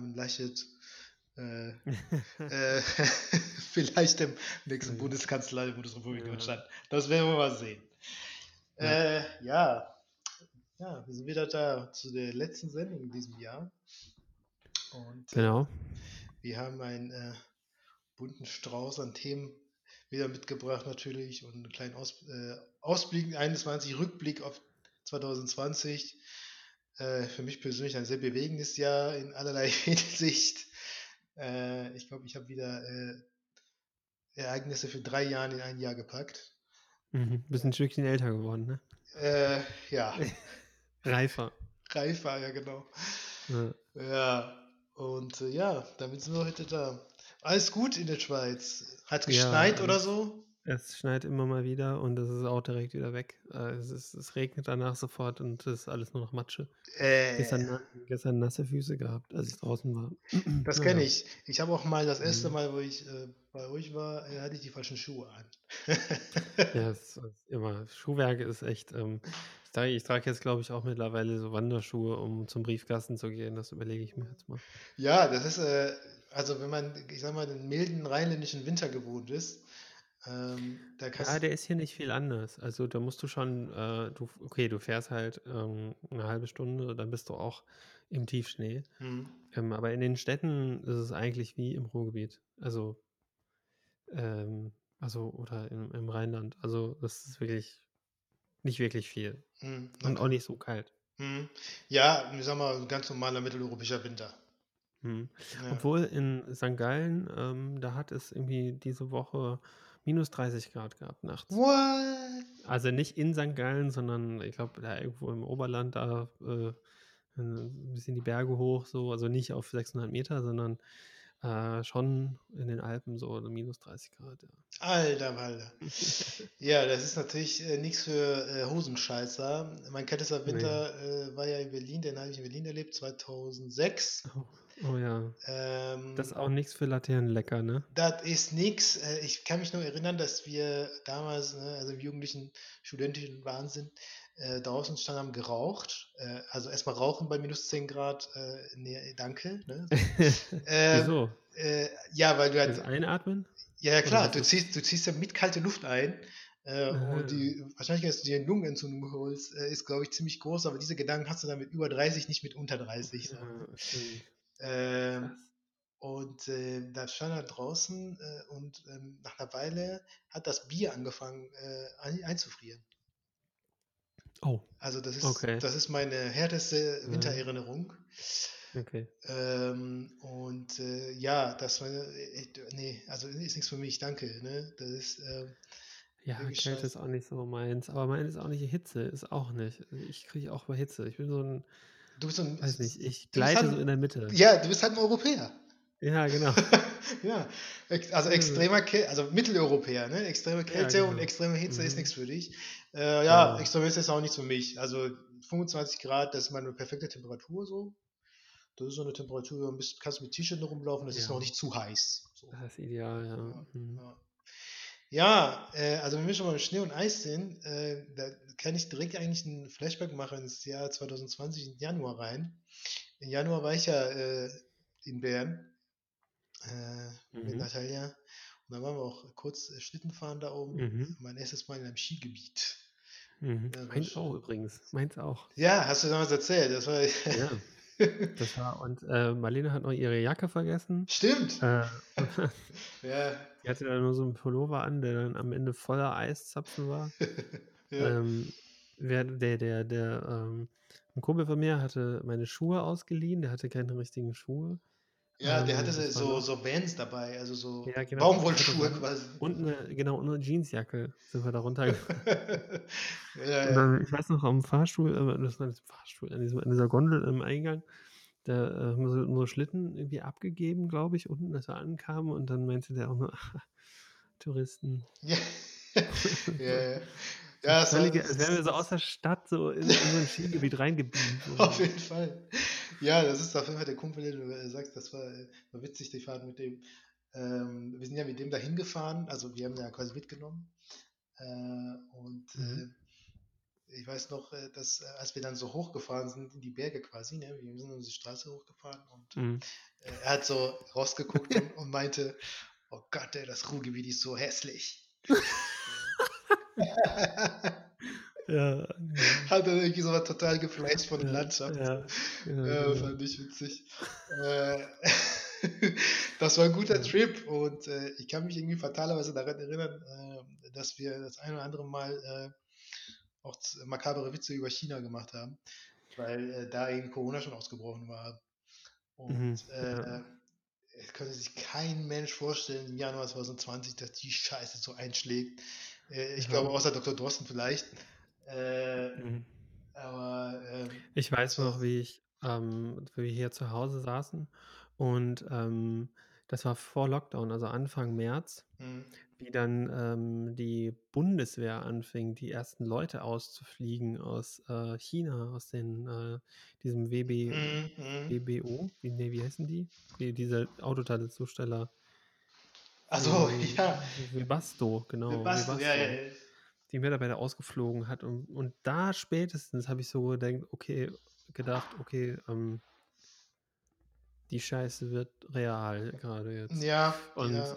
Armin Laschet. Äh, äh, vielleicht dem nächsten. Bundeskanzler der Bundesrepublik ja. Deutschland. Das werden wir mal sehen. Ja. Äh, ja. ja, wir sind wieder da zu der letzten Sendung in diesem Jahr. Und genau. wir haben einen äh, bunten Strauß an Themen wieder mitgebracht natürlich und einen kleinen Aus, äh, Ausblick 21, Rückblick auf 2020. Äh, für mich persönlich ein sehr bewegendes Jahr in allerlei Hinsicht. Äh, ich glaube, ich habe wieder äh, Ereignisse für drei Jahre in ein Jahr gepackt. Mhm, bist ein Stückchen älter geworden, ne? Äh, ja. Reifer. Reifer, ja, genau. Ja, ja. und äh, ja, damit sind wir heute da. Alles gut in der Schweiz. Hat geschneit ja, oder so? Es schneit immer mal wieder und es ist auch direkt wieder weg. Äh, es, ist, es regnet danach sofort und es ist alles nur noch Matsche. Äh, gestern, gestern nasse Füße gehabt, als ich draußen war. Das kenne ich. Ich habe auch mal das erste mhm. Mal, wo ich äh, bei euch war, äh, hatte ich die falschen Schuhe an. ja, es ist immer. Schuhwerke ist echt. Ähm, ich trage, ich trage jetzt, glaube ich, auch mittlerweile so Wanderschuhe, um zum Briefkasten zu gehen. Das überlege ich mir jetzt mal. Ja, das ist, äh, also wenn man, ich sag mal, den milden rheinländischen Winter gewohnt ist, ähm, ja, der ist hier nicht viel anders. Also da musst du schon, äh, du, okay, du fährst halt ähm, eine halbe Stunde, dann bist du auch im Tiefschnee. Mhm. Ähm, aber in den Städten ist es eigentlich wie im Ruhrgebiet. Also, ähm, also oder im, im, Rheinland. Also das ist wirklich nicht wirklich viel. Mhm. Und auch nicht so kalt. Mhm. Ja, ich sag mal, ein ganz normaler mitteleuropäischer Winter. Mhm. Ja. Obwohl in St. Gallen, ähm, da hat es irgendwie diese Woche minus 30 Grad gehabt nachts. What? Also nicht in St. Gallen, sondern ich glaube, da irgendwo im Oberland, da äh, ein bisschen die Berge hoch, so, also nicht auf 600 Meter, sondern äh, schon in den Alpen so minus 30 Grad. Ja. Alter, Alter. ja, das ist natürlich äh, nichts für äh, Hosenscheißer. Mein kältester Winter nee. äh, war ja in Berlin, den habe ich in Berlin erlebt, 2006. Oh. Oh ja. Ähm, das ist auch nichts für Laternenlecker, ne? Das ist nichts. Äh, ich kann mich nur erinnern, dass wir damals, ne, also im jugendlichen, studentischen Wahnsinn, äh, draußen stand haben geraucht. Äh, also erstmal rauchen bei minus 10 Grad. Äh, nee, danke. Ne? ähm, Wieso? Äh, ja, weil du halt. Das Einatmen? Ja, ja klar. Du ziehst, du ziehst ja mit kalte Luft ein. Äh, und die Wahrscheinlichkeit, dass du dir eine Lungenentzündung holst, äh, ist, glaube ich, ziemlich groß, aber diese Gedanken hast du dann mit über 30, nicht mit unter 30. So. Ja, ähm, und äh, da stand er draußen äh, und ähm, nach einer Weile hat das Bier angefangen äh, einzufrieren. Oh. Also das ist, okay. das ist meine härteste Wintererinnerung. Okay. Ähm, und äh, ja, das war, äh, nee, also ist nichts für mich, danke. Ne? Das ist, ähm, ja, Kälte ist auch nicht so meins, aber meins ist auch nicht Hitze, ist auch nicht. Ich kriege auch bei Hitze. Ich bin so ein Du bist so ein. Weiß nicht, ich gleite halt, so in der Mitte. Ja, du bist halt ein Europäer. Ja, genau. ja, also extremer Kälte, also Mitteleuropäer, ne? Extreme Kälte ja, genau. und extreme Hitze mhm. ist nichts für dich. Äh, ja, ja, Hitze ist auch nichts für mich. Also 25 Grad, das ist meine perfekte Temperatur so. Das ist so eine Temperatur, du kannst mit T-Shirt rumlaufen, das ja. ist noch nicht zu heiß. So. Das ist ideal, ja. ja, mhm. ja. Ja, äh, also wenn wir schon mal mit Schnee und Eis sind, äh, da kann ich direkt eigentlich einen Flashback machen ins Jahr 2020, in Januar rein. Im Januar war ich ja äh, in Bern äh, mhm. mit Natalia und da waren wir auch kurz äh, Schlitten fahren da oben. Mhm. Mein erstes Mal in einem Skigebiet. Mhm. Meins auch übrigens. Meins auch. Ja, hast du damals erzählt. Das war ja. Das war, und äh, Marlene hat noch ihre Jacke vergessen. Stimmt. Äh, ja. Die hatte dann nur so einen Pullover an, der dann am Ende voller Eiszapfen war. ja. ähm, der, der, der, der ähm, ein Kumpel von mir hatte meine Schuhe ausgeliehen, der hatte keine richtigen Schuhe. Ja, der ähm, hatte so, so Vans dabei, also so ja, genau, Baumwollschuhe quasi. Und eine, genau, und eine Jeansjacke sind wir da runtergefahren. ja, ja. ich weiß noch, am Fahrstuhl, äh, das war das Fahrstuhl, an, diesem, an dieser Gondel im Eingang, da äh, haben wir so, nur Schlitten irgendwie abgegeben, glaube ich, unten, als wir ankamen und dann meinte der auch nur, Touristen. Ja, ja, ja. Ja, es Völlige, als wären wir so aus der Stadt so in, in so ein Skigebiet reingeblieben. Auf jeden Fall. Ja, das ist auf jeden Fall der Kumpel, den du äh, sagst, das war, war witzig, die Fahrt mit dem. Ähm, wir sind ja mit dem dahin gefahren, also wir haben ja quasi mitgenommen. Äh, und mhm. ich weiß noch, äh, dass äh, als wir dann so hochgefahren sind in die Berge quasi, ne, wir sind unsere Straße hochgefahren und mhm. äh, er hat so rausgeguckt und, und, meinte, oh Gott, ey, das Ruhrgebiet ist so hässlich. ja, Hat er irgendwie so total geflasht von der Landschaft. Ja, ja, ja, fand ich witzig. Äh, das war ein guter. Trip und äh, ich kann mich irgendwie fatalerweise daran erinnern, äh, dass wir das ein oder andere Mal äh, auch makabere Witze über China gemacht haben, weil äh, da eben Corona schon ausgebrochen war. Und mhm, äh, ja. es könnte sich kein Mensch vorstellen im Januar 2020, dass die Scheiße so einschlägt. Äh, ich glaube, außer Dr. Drosten vielleicht. Mhm. Aber ähm, ich weiß noch, wie ich, ähm, wie wir hier zu Hause saßen und ähm, das war vor Lockdown, also Anfang März, mhm. wie dann ähm, die Bundeswehr anfing, die ersten Leute auszufliegen aus äh, China, aus den, äh, diesem WB, mhm. mhm. WBO, wie, nee, wie heißen die? Wie, diese Autoteilzusteller. Also ja. Webasto, genau. Webasto, Webasto, ja, ja, ja. Die Mitarbeiter ausgeflogen hat. Und, und da spätestens habe ich so gedacht, okay, gedacht, okay, ähm, die Scheiße wird real gerade jetzt. Ja. Und, ja.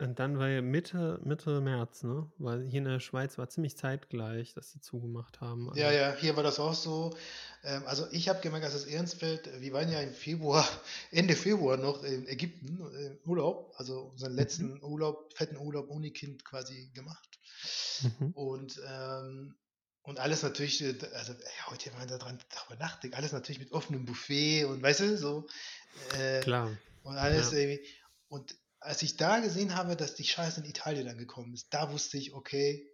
Und dann war ja Mitte, Mitte März, ne? Weil hier in der Schweiz war ziemlich zeitgleich, dass sie zugemacht haben. Also. Ja, ja, hier war das auch so. Ähm, also ich habe gemerkt, dass das Ehrenfeld, wir waren ja im Februar, Ende Februar noch in Ägypten im Urlaub, also unseren letzten mhm. Urlaub, fetten Urlaub ohne Kind quasi gemacht. Mhm. Und ähm, und alles natürlich, äh, also ja, heute, wenn man daran darüber nachdenkt, alles natürlich mit offenem Buffet und weißt du, so. Äh, Klar. Und alles ja. irgendwie. Und als ich da gesehen habe, dass die Scheiße in Italien angekommen ist, da wusste ich, okay,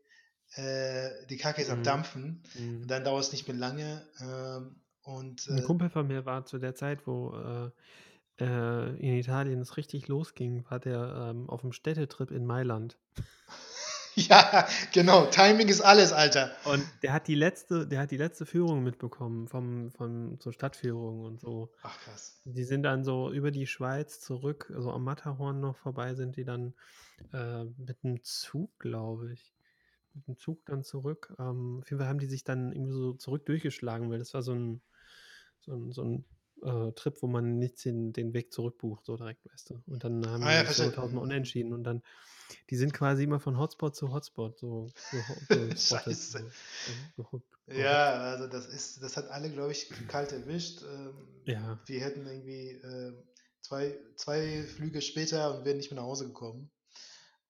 äh, die Kacke ist mhm. am Dampfen. Mhm. Und dann dauert es nicht mehr lange. Ähm, und, Ein äh Kumpel von mir war zu der Zeit, wo äh, äh, in Italien es richtig losging, war der ähm, auf dem Städtetrip in Mailand. Ja, genau. Timing ist alles, Alter. Und der hat die letzte, der hat die letzte Führung mitbekommen vom, vom zur Stadtführung und so. Ach krass. Die sind dann so über die Schweiz zurück, also am Matterhorn noch vorbei sind die dann äh, mit einem Zug, glaube ich. Mit dem Zug dann zurück. Ähm, auf jeden Fall haben die sich dann irgendwie so zurück durchgeschlagen, weil das war so ein, so ein, so ein äh, Trip, wo man nicht den, den Weg zurückbucht, so direkt, weißt du. Und dann haben ah, ja, wir so tausendmal unentschieden und dann die sind quasi immer von Hotspot zu Hotspot so. so, so Scheiße. So, ja, also das ist, das hat alle, glaube ich, kalt erwischt. Ähm, ja. Wir hätten irgendwie äh, zwei, zwei Flüge später und wären nicht mehr nach Hause gekommen.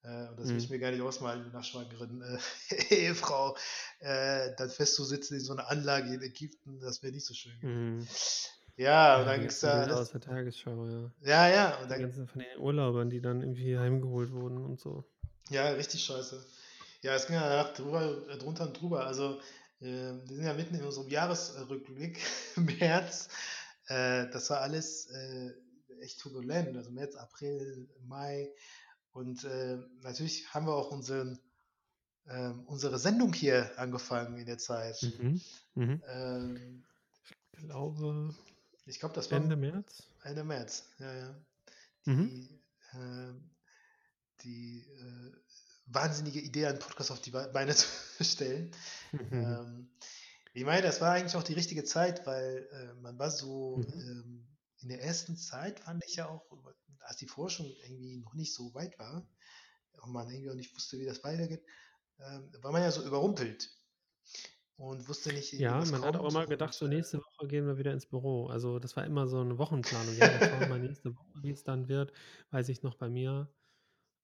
Äh, und das mhm. will ich mir gar nicht ausmalen, nach schwangeren äh, Ehefrau äh, dann festzusitzen in so einer Anlage in Ägypten, das wäre nicht so schön. Mhm. Ja, und dann gibt es da. Das, aus der Tagesschau, ja. Ja, ja. Und dann, die ganzen von den Urlaubern, die dann irgendwie heimgeholt wurden und so. Ja, richtig scheiße. Ja, es ging ja drüber, drunter und drüber. Also, äh, wir sind ja mitten in unserem Jahresrückblick, März. Äh, das war alles äh, echt turbulent. Also März, April, Mai. Und äh, natürlich haben wir auch unseren, ähm, unsere Sendung hier angefangen in der Zeit. Mhm. Mhm. Ähm, ich glaube, ich glaube, das war Ende März. Ende März, ja, ja. Die, mhm. äh, die äh, wahnsinnige Idee, einen Podcast auf die Beine zu stellen. Mhm. Ähm, ich meine, das war eigentlich auch die richtige Zeit, weil äh, man war so mhm. ähm, in der ersten Zeit, fand ich ja auch, als die Forschung irgendwie noch nicht so weit war und man irgendwie auch nicht wusste, wie das weitergeht, ähm, war man ja so überrumpelt und wusste nicht, Ja, man hat auch immer gedacht, so nächste Woche gehen wir wieder ins Büro. Also das war immer so eine Wochenplanung. Ja, das war mal nächste Woche, wie es dann wird, weiß ich noch bei mir.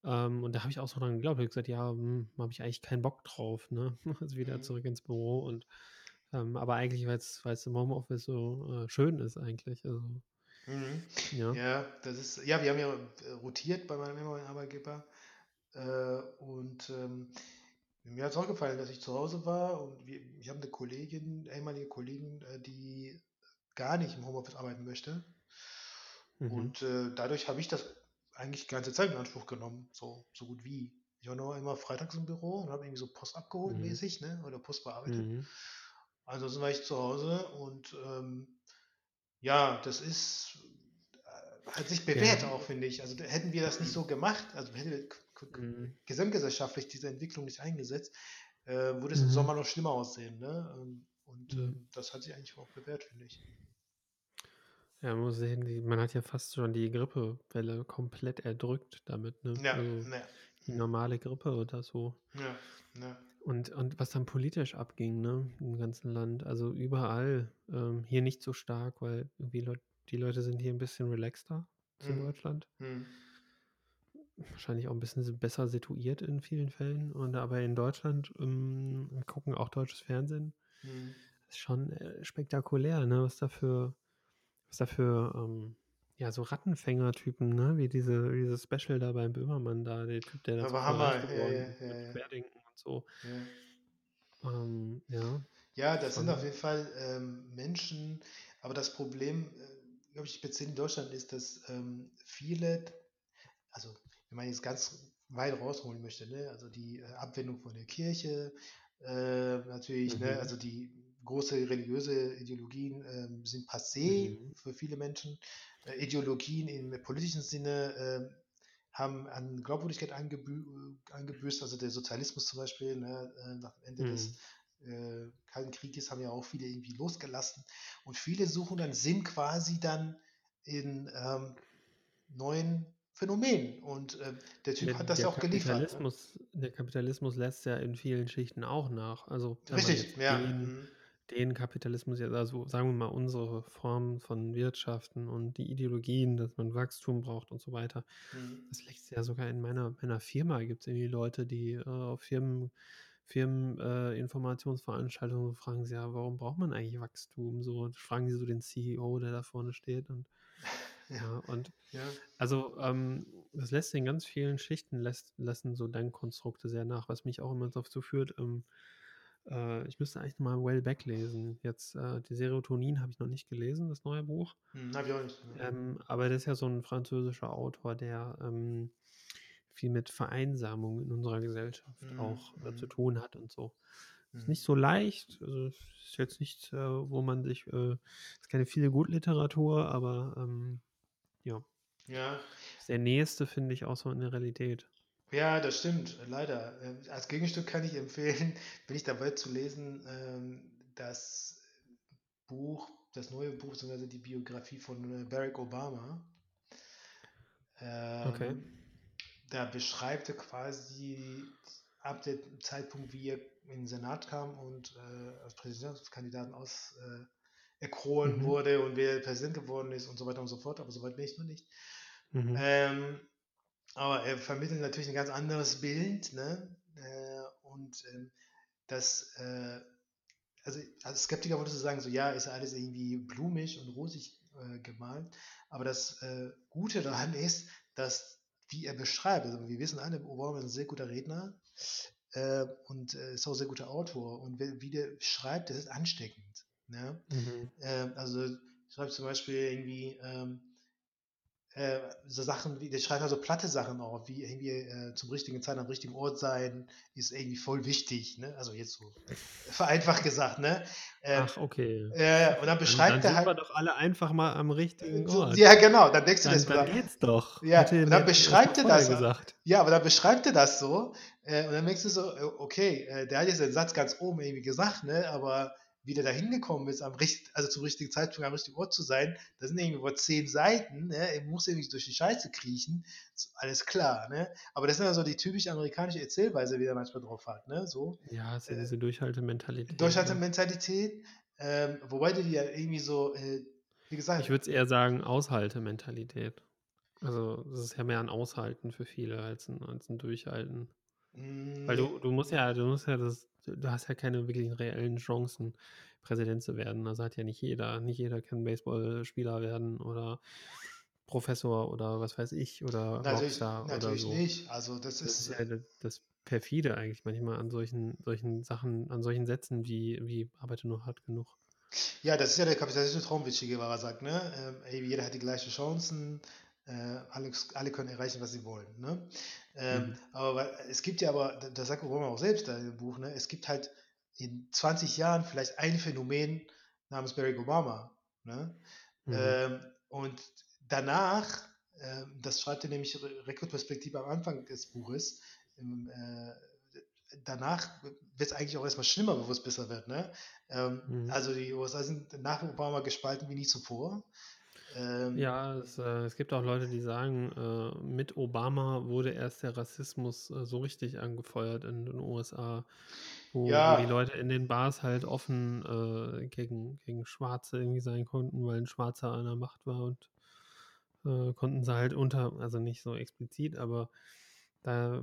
Ähm, und da habe ich auch so dran geglaubt. Ich habe gesagt, ja, hm, habe ich eigentlich keinen Bock drauf, ne? Also wieder Mhm. zurück ins Büro und ähm, aber eigentlich, weil es im Homeoffice so äh, schön ist eigentlich. Also, Mhm. ja. Ja, das ist, ja, wir haben ja äh, rotiert bei meinem Arbeitgeber. Äh, und ähm, mir hat es auch gefallen, dass ich zu Hause war und wir, ich habe eine Kollegin, ehemalige Kollegin, äh, die gar nicht im Homeoffice arbeiten möchte. Mhm. Und äh, dadurch habe ich das eigentlich die ganze Zeit in Anspruch genommen, so, so gut wie. Ich war nur immer freitags im Büro und habe irgendwie so Post abgeholt mhm. mäßig, ne? Oder Post bearbeitet. Mhm. Ansonsten war ich zu Hause und ähm, ja, das ist äh, hat sich bewährt ja. auch, finde ich. Also hätten wir das nicht so gemacht, also hätte mhm. gesamtgesellschaftlich diese Entwicklung nicht eingesetzt, äh, würde es mhm. im Sommer noch schlimmer aussehen. Ne? Ähm, und mhm. äh, das hat sich eigentlich auch bewährt, finde ich. Ja, man muss sehen, die, man hat ja fast schon die Grippewelle komplett erdrückt damit. Ne? Ja, also ja. Die normale Grippe oder so. Ja, ja. Und, und was dann politisch abging, ne, im ganzen Land, also überall, ähm, hier nicht so stark, weil irgendwie Leut, die Leute sind hier ein bisschen relaxter als in mhm. Deutschland. Mhm. Wahrscheinlich auch ein bisschen besser situiert in vielen Fällen. Und aber in Deutschland ähm, gucken auch deutsches Fernsehen. Mhm. Ist schon äh, spektakulär, ne, was da für was da für, ähm, ja, so Rattenfänger-Typen, ne? Wie diese, dieses Special da beim Böhmermann da, der Typ, der das Aber Hammer, ja, ja, ja, Querdenken und so. Ja, ähm, ja. ja das sind auf jeden Fall ähm, Menschen, aber das Problem, äh, glaube ich, speziell in Deutschland ist, dass ähm, viele, also wenn man jetzt ganz weit rausholen möchte, ne? also die äh, Abwendung von der Kirche, äh, natürlich, ne? mhm. ne? also die große religiöse Ideologien ähm, sind passé mhm. für viele Menschen. Äh, Ideologien im politischen Sinne äh, haben an Glaubwürdigkeit angebü angebüßt, also der Sozialismus zum Beispiel, ne, äh, nach dem Ende mhm. des äh, Kalten Krieges haben ja auch viele irgendwie losgelassen. Und viele suchen dann Sinn quasi dann in ähm, neuen Phänomenen. Und äh, der Typ der, hat das ja auch geliefert. Ne? Der Kapitalismus lässt ja in vielen Schichten auch nach. Also, Richtig, ja. Den, mhm den Kapitalismus also sagen wir mal unsere Form von Wirtschaften und die Ideologien, dass man Wachstum braucht und so weiter. Mhm. Das lässt ja sogar in meiner, meiner Firma gibt es irgendwie Leute, die äh, auf Firmen, Firmeninformationsveranstaltungen äh, fragen sie ja, warum braucht man eigentlich Wachstum? So fragen sie so den CEO, der da vorne steht und ja, ja und ja. also ähm, das lässt in ganz vielen Schichten lässt, lassen so Denkkonstrukte sehr nach, was mich auch immer dazu führt, ähm, äh, ich müsste eigentlich mal Wellbeck lesen. Jetzt, äh, die Serotonin habe ich noch nicht gelesen, das neue Buch. Hm, habe ich auch nicht. Ähm, aber das ist ja so ein französischer Autor, der ähm, viel mit Vereinsamung in unserer Gesellschaft hm, auch äh, zu hm. tun hat und so. Ist hm. nicht so leicht, also ist jetzt nicht, äh, wo man sich, äh, ist keine viele Gutliteratur, aber ähm, ja. Ja. Der nächste, finde ich, auch so in der Realität. Ja, das stimmt, leider. Ähm, als Gegenstück kann ich empfehlen, bin ich dabei zu lesen, ähm, das Buch, das neue Buch, beziehungsweise die Biografie von äh, Barack Obama. Okay. Ähm, da beschreibt er quasi ab dem Zeitpunkt, wie er in den Senat kam und äh, als Präsidentschaftskandidaten aus äh, erkoren Mhm. wurde und wer Präsident geworden ist und so weiter und so fort, aber soweit bin ich noch nicht. Mhm. Ähm, aber er vermittelt natürlich ein ganz anderes Bild, ne? Äh, und ähm, das, äh, also als Skeptiker würdest du sagen, so ja, ist alles irgendwie blumig und rosig äh, gemalt. Aber das äh, Gute daran ist, dass, wie er beschreibt, also wir wissen alle, Obama ist ein sehr guter Redner äh, und äh, ist auch ein sehr guter Autor. Und wie, wie der schreibt, das ist ansteckend. Ne? Mhm. Ähm, also schreibt zum Beispiel irgendwie, ähm, äh, so Sachen wie, der schreibt also platte Sachen auf, wie irgendwie äh, zum richtigen Zeit am richtigen Ort sein, ist irgendwie voll wichtig, ne? Also jetzt so vereinfacht gesagt, ne? Äh, Ach, okay. Äh, und dann beschreibt dann, dann er halt. wir doch alle einfach mal am richtigen Ort. Ja, genau, dann denkst du dann, das Dann wieder. geht's doch. Ja, und dann beschreibt er das. Gesagt. Ja, aber dann beschreibt er das so. Äh, und dann denkst du so, äh, okay, der hat jetzt den Satz ganz oben irgendwie gesagt, ne? Aber wie der da hingekommen ist, am richt also zum richtigen Zeitpunkt am richtigen Ort zu sein, da sind irgendwie über zehn Seiten, ne? er muss irgendwie durch die Scheiße kriechen, alles klar, ne? aber das ist ja so die typische amerikanische Erzählweise, wie er manchmal drauf hat, ne? so. Ja, es ist ja diese Durchhaltementalität. Ne? Durchhaltementalität, ähm, wobei die ja irgendwie so, äh, wie gesagt... Ich würde es eher sagen Aushaltementalität. Also es ist ja mehr ein Aushalten für viele als ein, als ein Durchhalten. Weil du, du musst ja, du musst ja das, du hast ja keine wirklichen reellen Chancen, Präsident zu werden. Also hat ja nicht jeder. Nicht jeder kann Baseballspieler werden oder Professor oder was weiß ich oder natürlich, Rockstar natürlich oder so. nicht. Also das, das ist, ja das perfide eigentlich manchmal an solchen, solchen Sachen, an solchen Sätzen wie, wie arbeite nur hart genug. Ja, das ist ja der kapitalistische Traum, wie Che sagt, ne? Ähm, jeder hat die gleichen Chancen, äh, alle, alle können erreichen, was sie wollen. Ne? Ähm, mhm. Aber es gibt ja aber, das sagt Obama auch selbst da im Buch, ne? es gibt halt in 20 Jahren vielleicht ein Phänomen namens Barack Obama. Ne? Mhm. Ähm, und danach, äh, das schreibt er nämlich Rekordperspektive am Anfang des Buches, im, äh, danach wird es eigentlich auch erstmal schlimmer, bevor es besser wird. Ne? Ähm, mhm. Also die USA sind nach Obama gespalten wie nie zuvor. Ähm, ja, es, äh, es, gibt auch Leute, die sagen, äh, mit Obama wurde erst der Rassismus äh, so richtig angefeuert in den USA, wo, ja. die Leute in den Bars halt offen äh, gegen, gegen Schwarze irgendwie sein konnten, weil ein Schwarzer an der Macht war und äh, konnten sie halt unter, also nicht so explizit, aber da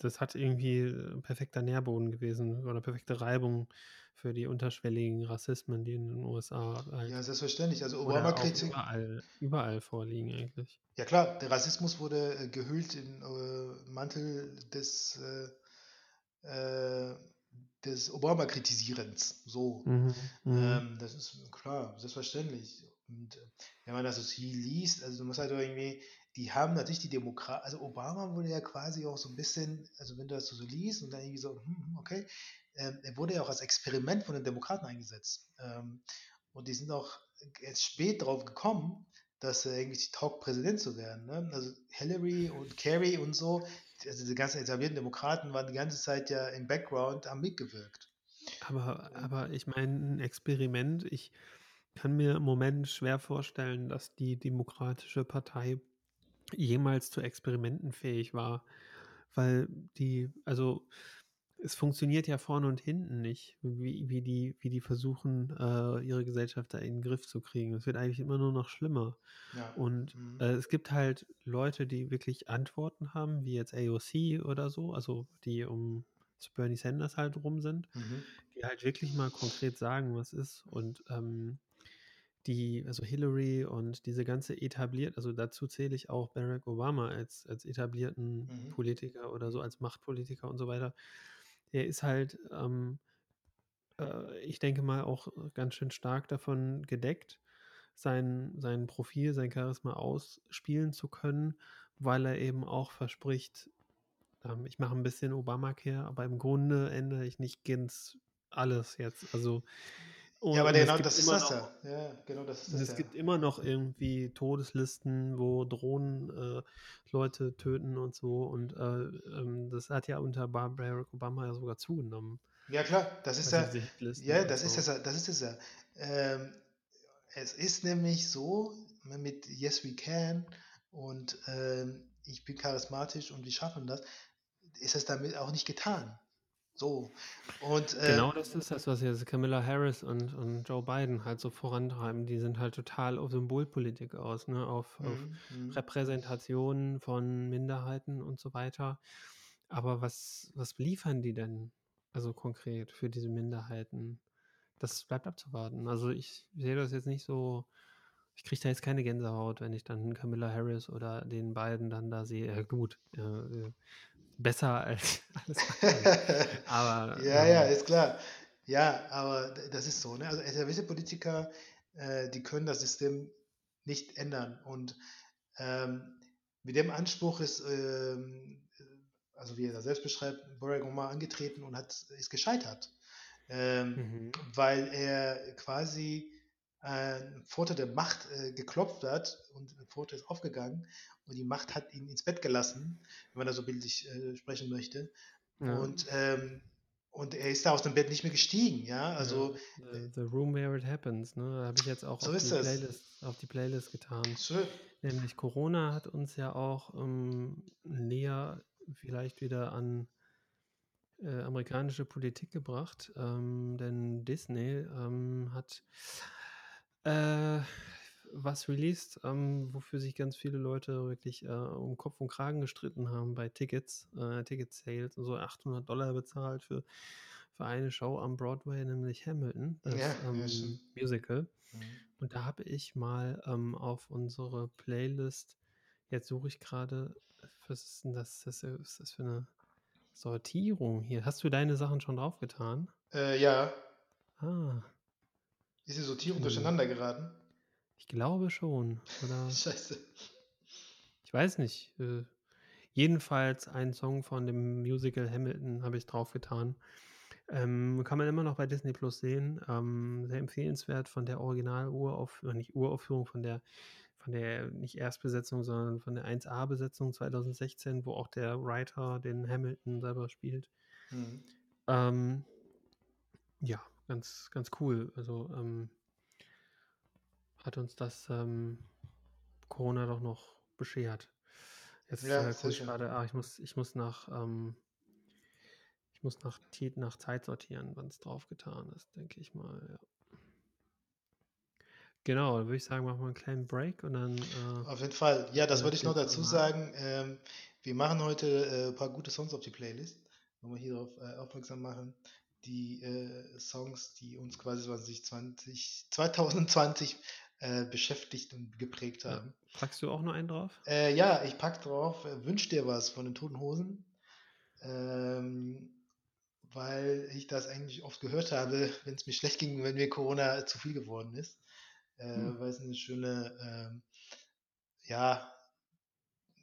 das hat irgendwie ein perfekter Nährboden gewesen oder perfekte Reibung für die unterschwelligen Rassismen, die in den USA halt Ja, selbstverständlich. Also Obama-Kritik. Überall, überall vorliegen eigentlich. Ja klar, der Rassismus wurde äh, gehüllt im äh, Mantel des, äh, äh des Obama-Kritisierens. So. Mhm, mhm, ähm, das ist klar, selbstverständlich. Und äh, wenn man das so viel liest, also du musst halt irgendwie, die haben natürlich die Demokraten, also Obama wurde ja quasi auch so ein bisschen, also wenn du das so liest und dann irgendwie so, hm, hm okay, ähm, er wurde ja auch als Experiment von den Demokraten eingesetzt. Ähm, und die sind auch erst spät drauf gekommen, dass er eigentlich taugt, Präsident zu werden. Ne? Also Hillary und Kerry und so, also die ganzen etablierten Demokraten waren die ganze Zeit ja im Background, haben mitgewirkt. Aber, aber ich meine, ein Experiment, ich kann mir im Moment schwer vorstellen, dass die Demokratische Partei jemals zu Experimenten fähig war, weil die, also es funktioniert ja vorne und hinten nicht, wie, wie, die, wie die versuchen, äh, ihre Gesellschaft da in den Griff zu kriegen. Es wird eigentlich immer nur noch schlimmer. Ja. Und mhm. äh, es gibt halt Leute, die wirklich Antworten haben, wie jetzt AOC oder so, also die um Bernie Sanders halt rum sind, mhm. die halt wirklich mal konkret sagen, was ist. Und ähm, die, also Hillary und diese ganze etabliert, also dazu zähle ich auch Barack Obama als, als etablierten mhm. Politiker oder so, als Machtpolitiker und so weiter der ist halt, ähm, äh, ich denke mal, auch ganz schön stark davon gedeckt, sein, sein Profil, sein Charisma ausspielen zu können, weil er eben auch verspricht, ähm, ich mache ein bisschen Obamacare, aber im Grunde ändere ich nicht ganz alles jetzt. Also und ja, aber genau das ist das noch, ja. ja. Genau das ist das Es ja. gibt immer noch irgendwie Todeslisten, wo Drohnen äh, Leute töten und so. Und äh, ähm, das hat ja unter Barack Obama ja sogar zugenommen. Ja, klar, das ist also ja. Ja, das, ist das, das ist es ja. Ähm, es ist nämlich so, mit Yes We Can und ähm, ich bin charismatisch und wir schaffen das, ist es damit auch nicht getan. So. Und, äh, genau das ist das, was jetzt Camilla Harris und, und Joe Biden halt so vorantreiben. Die sind halt total auf Symbolpolitik aus, ne? auf, auf mhm, mhm. Repräsentation von Minderheiten und so weiter. Aber was, was liefern die denn also konkret für diese Minderheiten? Das bleibt abzuwarten. Also ich sehe das jetzt nicht so, ich kriege da jetzt keine Gänsehaut, wenn ich dann Camilla Harris oder den beiden dann da sehe. Ja, gut, äh, besser als alles andere. aber, ja, ja, ist klar. Ja, aber das ist so. Ne? Also gewisse Politiker, äh, die können das System nicht ändern. Und ähm, mit dem Anspruch ist, ähm, also wie er das selbst beschreibt, Barack Obama angetreten und hat, ist gescheitert. Ähm, mhm. Weil er quasi ein Pforte der Macht äh, geklopft hat und Pforte ist aufgegangen und die Macht hat ihn ins Bett gelassen, wenn man da so bildlich äh, sprechen möchte. Ja. Und, ähm, und er ist da aus dem Bett nicht mehr gestiegen, ja. Also ja, the, the, Room Where It Happens, ne? Da habe ich jetzt auch so auf, die Playlist, auf, die Playlist, getan. Schön. Nämlich Corona hat uns ja auch ähm, näher vielleicht wieder an äh, amerikanische Politik gebracht, ähm, denn Disney ähm, hat äh, was released, ähm, wofür sich ganz viele Leute wirklich äh, um Kopf und Kragen gestritten haben bei Tickets, äh, Ticket-Sales und so 800 Dollar bezahlt für, für eine Show am Broadway, nämlich Hamilton, das ja, ähm, ja, Musical. Mhm. Und da habe ich mal ähm, auf unsere Playlist, jetzt suche ich gerade, was ist denn das, das, was ist das für eine Sortierung hier? Hast du deine Sachen schon draufgetan? Äh, ja. Ah. Ist die Sortierung hm. durcheinander geraten? Ich glaube schon. Oder? Scheiße. Ich weiß nicht. Äh, jedenfalls ein Song von dem Musical Hamilton habe ich draufgetan. Ähm, kann man immer noch bei Disney Plus sehen. Ähm, sehr empfehlenswert von der Original-Urauf, äh, nicht Uraufführung, von der von der nicht Erstbesetzung, sondern von der 1A-Besetzung 2016, wo auch der Writer den Hamilton selber spielt. Mhm. Ähm, ja, ganz, ganz cool. Also ähm, hat uns das ähm, Corona doch noch beschert. Jetzt ja, äh, ich gerade, ah, ich muss, ich muss nach, ähm, ich muss nach, nach Zeit sortieren, wann es drauf getan ist, denke ich mal. Ja. Genau, dann würde ich sagen, machen wir einen kleinen Break und dann. Äh, auf jeden Fall. Ja, das wollte ich noch dazu sagen. Ähm, wir machen heute äh, ein paar gute Songs auf die Playlist. Wollen wir hier darauf äh, aufmerksam machen. Die äh, Songs, die uns quasi 2020, 2020 äh, beschäftigt und geprägt haben. Ja. Packst du auch noch einen drauf? Äh, ja, ich pack drauf. Wünsch dir was von den Toten Hosen. Ähm, weil ich das eigentlich oft gehört habe, wenn es mir schlecht ging, wenn mir Corona zu viel geworden ist äh, hm. weil es eine schöne, äh, ja,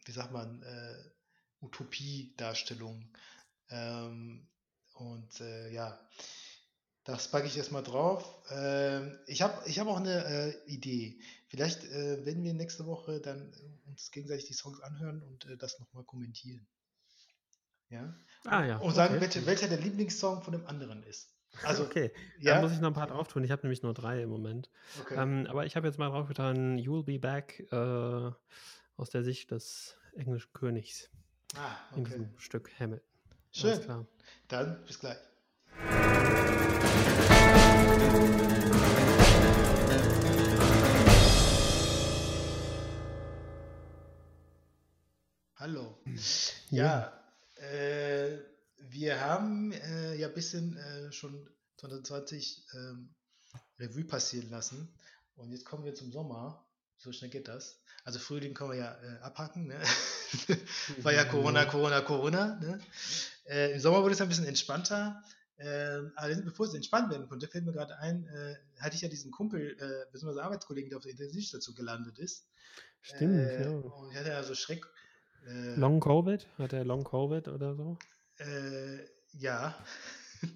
wie sagt man, äh, Utopie-Darstellung. Ähm, und äh, ja, das packe ich erstmal drauf. Ähm, ich habe ich hab auch eine äh, Idee. Vielleicht äh, werden wir nächste Woche dann uns gegenseitig die Songs anhören und äh, das nochmal kommentieren. Ja? Ah, ja. Und sagen, okay. welche, welcher der Lieblingssong von dem anderen ist. Also, okay, ja? da muss ich noch ein paar drauf tun. Ich habe nämlich nur drei im Moment. Okay. Ähm, aber ich habe jetzt mal drauf getan, You'll Be Back äh, aus der Sicht des englischen Königs. Ah, okay. In diesem Stück Hamilton. Schön. Dann bis gleich. Hallo. Ja, ja. Äh, wir haben äh, ja ein bisschen äh, schon 2020 ähm, Revue passieren lassen. Und jetzt kommen wir zum Sommer. So schnell geht das. Also Frühling können wir ja äh, abhaken. Ne? War ja Corona, Corona, Corona. Ne? Äh, Im Sommer wurde es ein bisschen entspannter. Ähm, allerdings, bevor es entspannt werden konnte, fällt mir gerade ein, äh, hatte ich ja diesen Kumpel, äh, beziehungsweise Arbeitskollegen, der auf der Intensivstation gelandet ist. Stimmt, äh, ja. Und ich hatte ja so Schreck. Äh, Long Covid? Hat er Long Covid oder so? Äh, ja.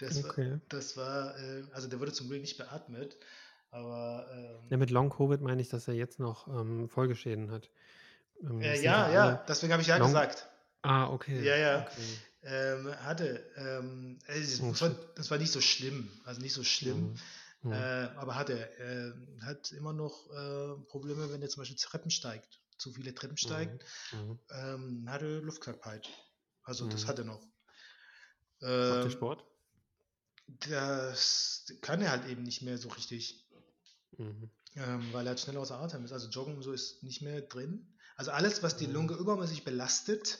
Das okay. war, das war äh, also der wurde zum Glück nicht beatmet, aber. Ähm, ja, mit Long Covid meine ich, dass er jetzt noch ähm, Folgeschäden hat. Ähm, äh, ja, ja, deswegen habe ich ja Long gesagt. Ah, okay. Ja, ja. Okay. Ähm, hatte, ähm, es, oh, war, das war nicht so schlimm, also nicht so schlimm, mhm. äh, aber hatte, äh, hat immer noch äh, Probleme, wenn er zum Beispiel Treppen steigt, zu viele Treppen steigt, mhm. mhm. ähm, hatte Luftknappheit. Also mhm. das hat er noch. Macht der Sport? Das kann er halt eben nicht mehr so richtig. Mhm. Ähm, weil er halt schnell außer Atem ist. Also Joggen und so ist nicht mehr drin. Also alles, was die mhm. Lunge übermäßig belastet,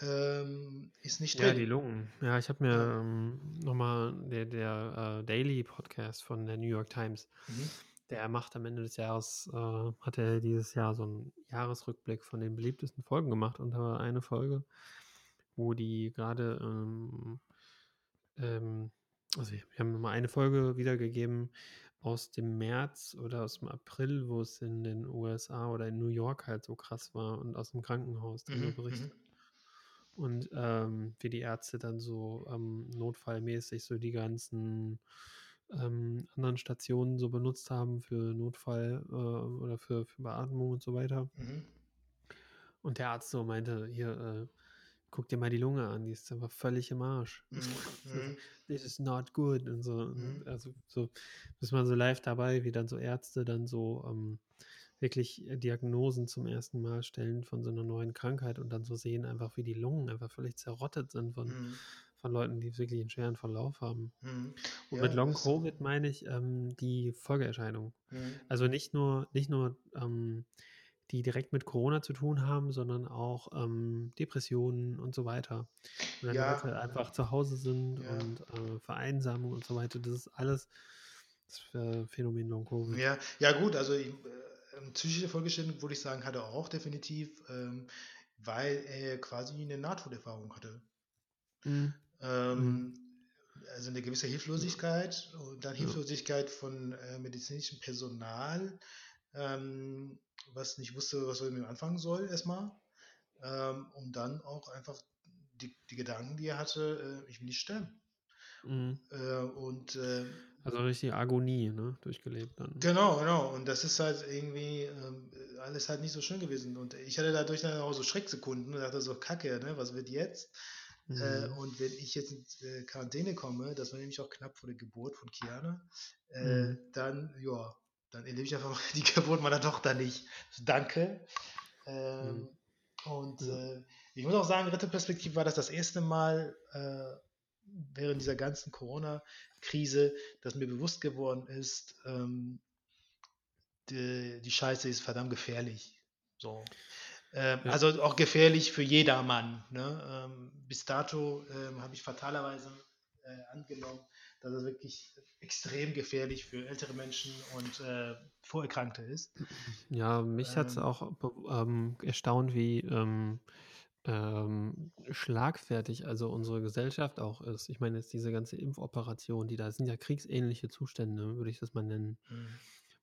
ähm, ist nicht drin. Ja, die Lungen. Ja, ich habe mir ja. ähm, nochmal der, der uh, Daily Podcast von der New York Times. Mhm. Der macht am Ende des Jahres, äh, hat er dieses Jahr so einen Jahresrückblick von den beliebtesten Folgen gemacht. Und da war eine Folge, wo die gerade, ähm, ähm, also wir haben nochmal eine Folge wiedergegeben aus dem März oder aus dem April, wo es in den USA oder in New York halt so krass war und aus dem Krankenhaus dann mhm, berichtet. Mhm. Und ähm, wie die Ärzte dann so ähm, notfallmäßig so die ganzen ähm, anderen Stationen so benutzt haben für Notfall äh, oder für, für Beatmung und so weiter. Mhm. Und der Arzt so meinte, hier, äh, guck dir mal die Lunge an, die ist einfach völlig im Arsch. Mhm. mhm. This is not good und so. Mhm. Also so ist man so live dabei, wie dann so Ärzte dann so ähm, wirklich Diagnosen zum ersten Mal stellen von so einer neuen Krankheit und dann so sehen einfach, wie die Lungen einfach völlig zerrottet sind von, mhm. von Leuten, die wirklich einen schweren Verlauf haben. Mhm. Und ja, mit Long Covid meine ich ähm, die Folgeerscheinung. Mhm. Also nicht nur, nicht nur ähm, die direkt mit Corona zu tun haben, sondern auch ähm, Depressionen und so weiter. Und dann ja. Leute einfach zu Hause sind ja. und äh, Vereinsamung und so weiter. Das ist alles das Phänomen Long-Covid. Ja, ja, gut, also äh, psychische Folgeschäden würde ich sagen, hat er auch definitiv, ähm, weil er quasi eine Nahtoderfahrung hatte. Mhm. Ähm, mhm. Also eine gewisse Hilflosigkeit und dann Hilflosigkeit von äh, medizinischem Personal. Ähm, was nicht wusste, was er mit ihm anfangen soll, erstmal. Ähm, und dann auch einfach die, die Gedanken, die er hatte, äh, ich will nicht sterben. Mhm. Äh, und äh, also richtig Agonie, ne, durchgelebt dann. Genau, genau. Und das ist halt irgendwie ähm, alles halt nicht so schön gewesen. Und ich hatte dadurch dann auch so Schrecksekunden und dachte so, kacke, ne, was wird jetzt? Äh, mhm. Äh, und wenn ich jetzt in äh, Quarantäne komme, das war nämlich auch knapp vor der Geburt von Kiana, äh, mhm. dann, ja, dann erlebe ich einfach die Geburt meiner Tochter nicht. Danke. Ähm, mhm. Und äh, ich muss auch sagen, Retteperspektive war das das erste Mal äh, während dieser ganzen Corona-Krise, dass mir bewusst geworden ist, ähm, die, die, Scheiße ist verdammt gefährlich. So. Ähm, ja. Also auch gefährlich für jedermann. Ne? Ähm, bis dato ähm, habe ich fatalerweise äh, angenommen, dass es wirklich extrem gefährlich für ältere Menschen und äh, Vorerkrankte ist. Ja, mich hat es ähm. auch ähm, erstaunt, wie ähm, ähm, schlagfertig also unsere Gesellschaft auch ist. Ich meine, jetzt diese ganze Impfoperation, die da sind ja kriegsähnliche Zustände, würde ich das mal nennen, mhm.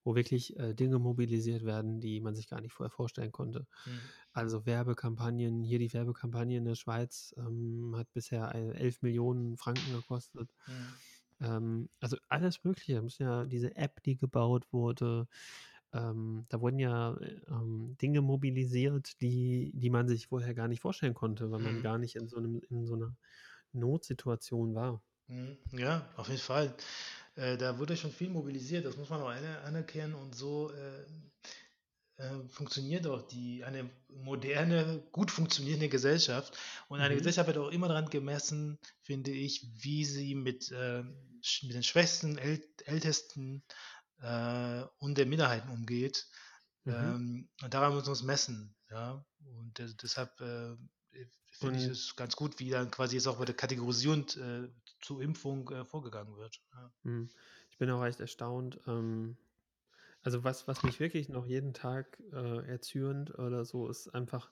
wo wirklich äh, Dinge mobilisiert werden, die man sich gar nicht vorher vorstellen konnte. Mhm. Also Werbekampagnen, hier die Werbekampagne in der Schweiz ähm, hat bisher 11 Millionen Franken gekostet. Mhm. Ähm, also alles Mögliche. Das ist ja diese App, die gebaut wurde. Ähm, da wurden ja ähm, Dinge mobilisiert, die, die man sich vorher gar nicht vorstellen konnte, weil man mhm. gar nicht in so, einem, in so einer Notsituation war. Mhm. Ja, auf jeden Fall. Äh, da wurde schon viel mobilisiert, das muss man auch anerkennen und so äh, äh, funktioniert auch die, eine moderne, gut funktionierende Gesellschaft. Und eine mhm. Gesellschaft wird auch immer daran gemessen, finde ich, wie sie mit, äh, mit den Schwächsten, Äl Ältesten äh, und der Minderheiten umgeht. Mhm. Ähm, und daran müssen wir uns messen. Ja? Und deshalb äh, finde ich es ganz gut, wie dann quasi jetzt auch bei der Kategorisierung äh, zur Impfung äh, vorgegangen wird. Ja. Mhm. Ich bin auch recht erstaunt. Ähm, also was, was mich wirklich noch jeden Tag äh, erzürnt oder so, ist einfach,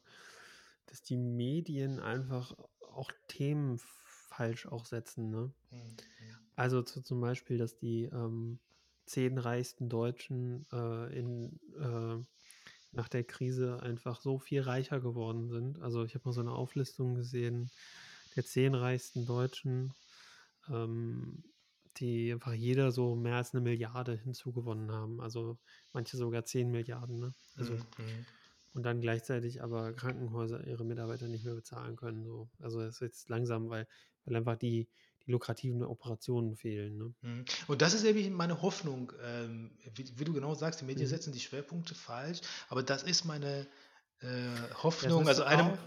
dass die Medien einfach auch Themen falsch auch setzen. Ne? Mhm. Also zu, zum Beispiel, dass die ähm, zehn reichsten Deutschen äh, in, äh, nach der Krise einfach so viel reicher geworden sind. Also ich habe mal so eine Auflistung gesehen der zehn reichsten Deutschen, ähm, die einfach jeder so mehr als eine Milliarde hinzugewonnen haben. Also manche sogar zehn Milliarden. Ne? Also, mhm. Und dann gleichzeitig aber Krankenhäuser ihre Mitarbeiter nicht mehr bezahlen können. So. Also es ist jetzt langsam, weil, weil einfach die, die lukrativen Operationen fehlen. Ne? Mhm. Und das ist eben meine Hoffnung. Ähm, wie, wie, du genau sagst, die Medien mhm. setzen die Schwerpunkte falsch, aber das ist meine äh, Hoffnung. Also eine,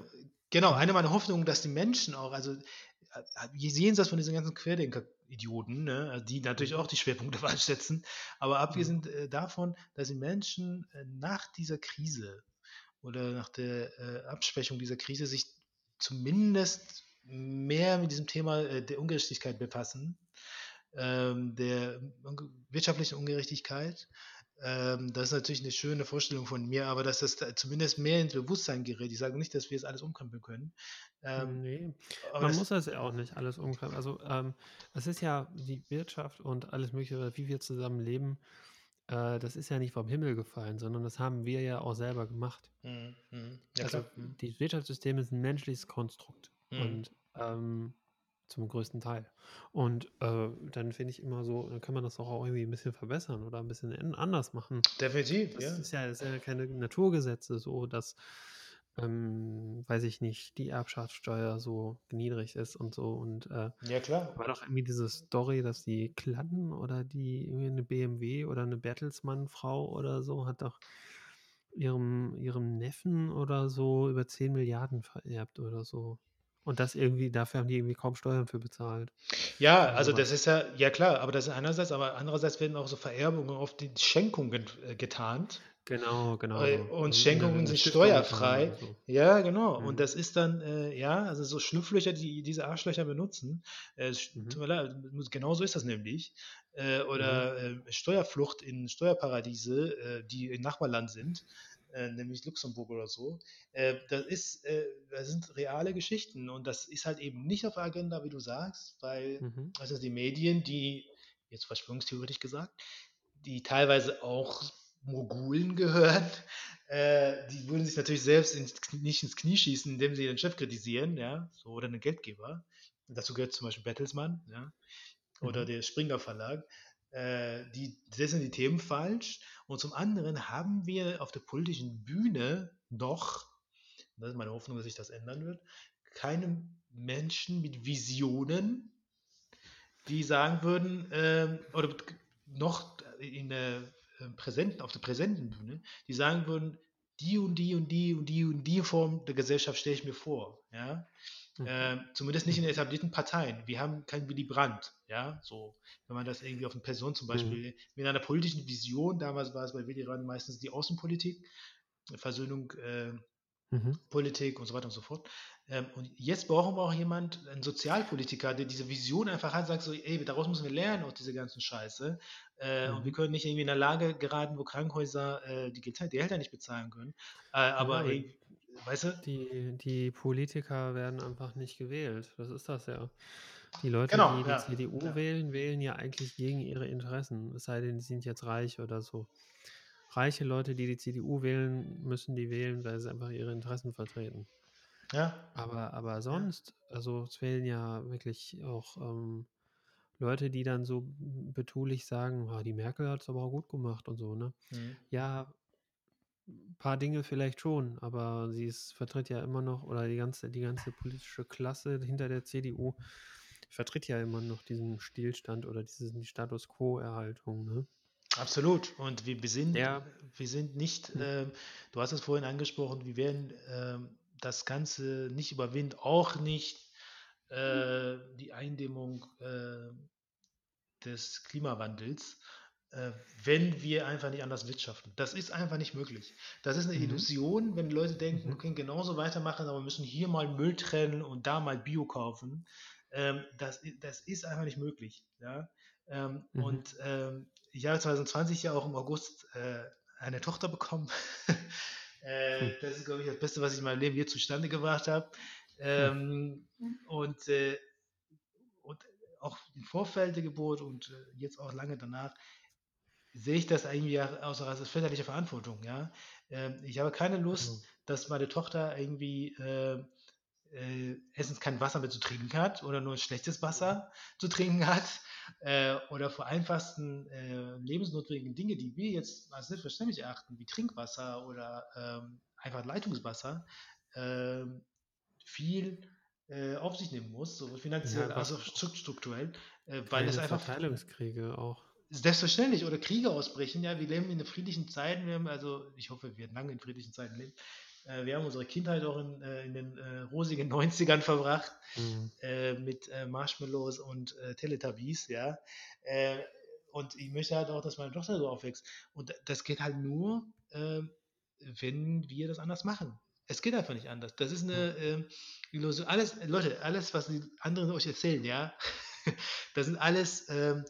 genau, mhm. eine meiner Hoffnungen, dass die Menschen auch, also jenseits von diesen ganzen Querdenker-Idioten, ne, also die natürlich mhm. auch die Schwerpunkte falsch setzen, aber abgesehen mhm. äh, davon, dass die Menschen äh, nach dieser Krise oder nach der äh, Abschwächung dieser Krise sich zumindest mehr mit diesem Thema äh, der Ungerechtigkeit befassen, ähm, der wirtschaftlichen Ungerechtigkeit. Ähm, das ist natürlich eine schöne Vorstellung von mir, aber dass das da zumindest mehr ins Bewusstsein gerät. Ich sage nicht, dass wir es alles umkrempeln können. Ähm, nee, man muss das ja auch nicht alles umkrempeln. Also ähm, es ist ja die Wirtschaft und alles Mögliche, wie wir zusammen leben, äh, das ist ja nicht vom Himmel gefallen, sondern das haben wir ja auch selber gemacht. Mhm. mhm. Ja, also klar. Mhm. die Wirtschaftssysteme sind ein menschliches Konstrukt. Mhm. Und ähm, zum größten Teil. Und äh, dann finde ich immer so, dann kann man das auch irgendwie ein bisschen verbessern oder ein bisschen anders machen. Definitiv, das ja. Ist ja. Das sind ja keine Naturgesetze, so dass, ähm, weiß ich nicht, die Erbschaftssteuer so niedrig ist und so. Und äh, ja, klar. War doch irgendwie diese Story, dass die Kladden oder die irgendwie eine BMW oder eine Bertelsmann-Frau oder so hat doch ihrem, ihrem Neffen oder so über 10 Milliarden vererbt oder so. Und das irgendwie, dafür haben die irgendwie kaum Steuern für bezahlt. Ja, also das ist ja, ja klar, aber das ist einerseits, aber andererseits werden auch so Vererbungen auf die Schenkungen äh, getarnt. Genau, genau. Äh, und so. Schenkungen ja, sind steuerfrei. So. Ja, genau. Mhm. Und das ist dann, äh, ja, also so Schlupflöcher, die diese Arschlöcher benutzen. Äh, mhm. Tut mir leid, genau so ist das nämlich. Äh, oder mhm. Steuerflucht in Steuerparadiese, die im Nachbarland sind. Äh, nämlich Luxemburg oder so. Äh, das, ist, äh, das sind reale Geschichten und das ist halt eben nicht auf der Agenda, wie du sagst, weil mhm. also die Medien, die, jetzt verschwörungstheoretisch gesagt, die teilweise auch Mogulen gehören, äh, die würden sich natürlich selbst ins, nicht ins Knie schießen, indem sie den Chef kritisieren, ja, so, oder einen Geldgeber. Dazu gehört zum Beispiel Bertelsmann, ja, oder mhm. der Springer Verlag. Äh, die setzen die Themen falsch. Und zum anderen haben wir auf der politischen Bühne noch, das ist meine Hoffnung, dass sich das ändern wird, keine Menschen mit Visionen, die sagen würden, äh, oder noch in der äh, präsenten, auf der präsenten Bühne, die sagen würden, die und die und die und die und die Form der Gesellschaft stelle ich mir vor. Ja? Mhm. Äh, zumindest nicht in etablierten Parteien. Wir haben keinen Willy Brandt. Ja, so, wenn man das irgendwie auf eine Person zum Beispiel, mhm. mit einer politischen Vision, damals war es bei Willy Brandt meistens die Außenpolitik, Versöhnung, äh, mhm. Politik und so weiter und so fort. Ähm, und jetzt brauchen wir auch jemand, einen Sozialpolitiker, der diese Vision einfach hat, sagt so, ey, daraus müssen wir lernen aus dieser ganzen Scheiße. Äh, mhm. Und wir können nicht irgendwie in eine Lage geraten, wo Krankenhäuser äh, die, Eltern nicht bezahlen können. Äh, aber, ja, weißt du? Die, die Politiker werden einfach nicht gewählt. Das ist das ja. Die Leute, genau, die die ja, CDU ja. wählen, wählen ja eigentlich gegen ihre Interessen. Es sei denn, sie sind jetzt reich oder so. Reiche Leute, die die CDU wählen, müssen die wählen, weil sie einfach ihre Interessen vertreten. Ja. Aber, aber sonst, also es wählen ja wirklich auch ähm, Leute, die dann so betulich sagen, oh, die Merkel hat es aber auch gut gemacht und so, ne? Mhm. Ja, ein paar Dinge vielleicht schon, aber sie ist, vertritt ja immer noch, oder die ganze, die ganze politische Klasse hinter der CDU vertritt ja immer noch diesen Stillstand oder diesen die Status Quo-Erhaltung, ne? Absolut. Und wir, wir, sind, ja. wir sind nicht, äh, du hast es vorhin angesprochen, wir werden äh, das Ganze nicht überwinden, auch nicht äh, die Eindämmung äh, des Klimawandels, wenn wir einfach nicht anders wirtschaften. Das ist einfach nicht möglich. Das ist eine mhm. Illusion, wenn Leute denken, mhm. wir können genauso weitermachen, aber wir müssen hier mal Müll trennen und da mal Bio kaufen. Ähm, das, das ist einfach nicht möglich. Ja? Ähm, mhm. Und ähm, ich habe 2020 ja auch im August äh, eine Tochter bekommen. äh, hm. Das ist, glaube ich, das Beste, was ich in meinem Leben je zustande gebracht habe. Ähm, hm. und, äh, und auch im Vorfeld der Geburt und äh, jetzt auch lange danach sehe ich das eigentlich aus als väterliche Verantwortung. Ja? Ähm, ich habe keine Lust, mhm. dass meine Tochter irgendwie äh, äh, erstens kein Wasser mehr zu trinken hat oder nur schlechtes Wasser zu trinken hat äh, oder vor einfachsten äh, lebensnotwendigen Dinge, die wir jetzt als selbstverständlich erachten, wie Trinkwasser oder ähm, einfach Leitungswasser, ähm, viel äh, auf sich nehmen muss, sowohl finanziell ja, als auch strukturell, äh, weil es einfach Verteilungskriege auch selbstverständlich oder Kriege ausbrechen. Ja, wir leben in friedlichen Zeiten. Wir haben also, ich hoffe, wir werden lange in friedlichen Zeiten leben. Äh, wir haben unsere Kindheit auch in, äh, in den äh, rosigen 90ern verbracht mhm. mit Marshmallows und Teletubbies, ja. und ich möchte halt auch, dass meine Tochter so aufwächst. Und das geht halt nur, wenn wir das anders machen. Es geht einfach nicht anders. Das ist eine äh, Illusion. Alles, Leute, alles, was die anderen euch erzählen, ja, das sind alles ähm,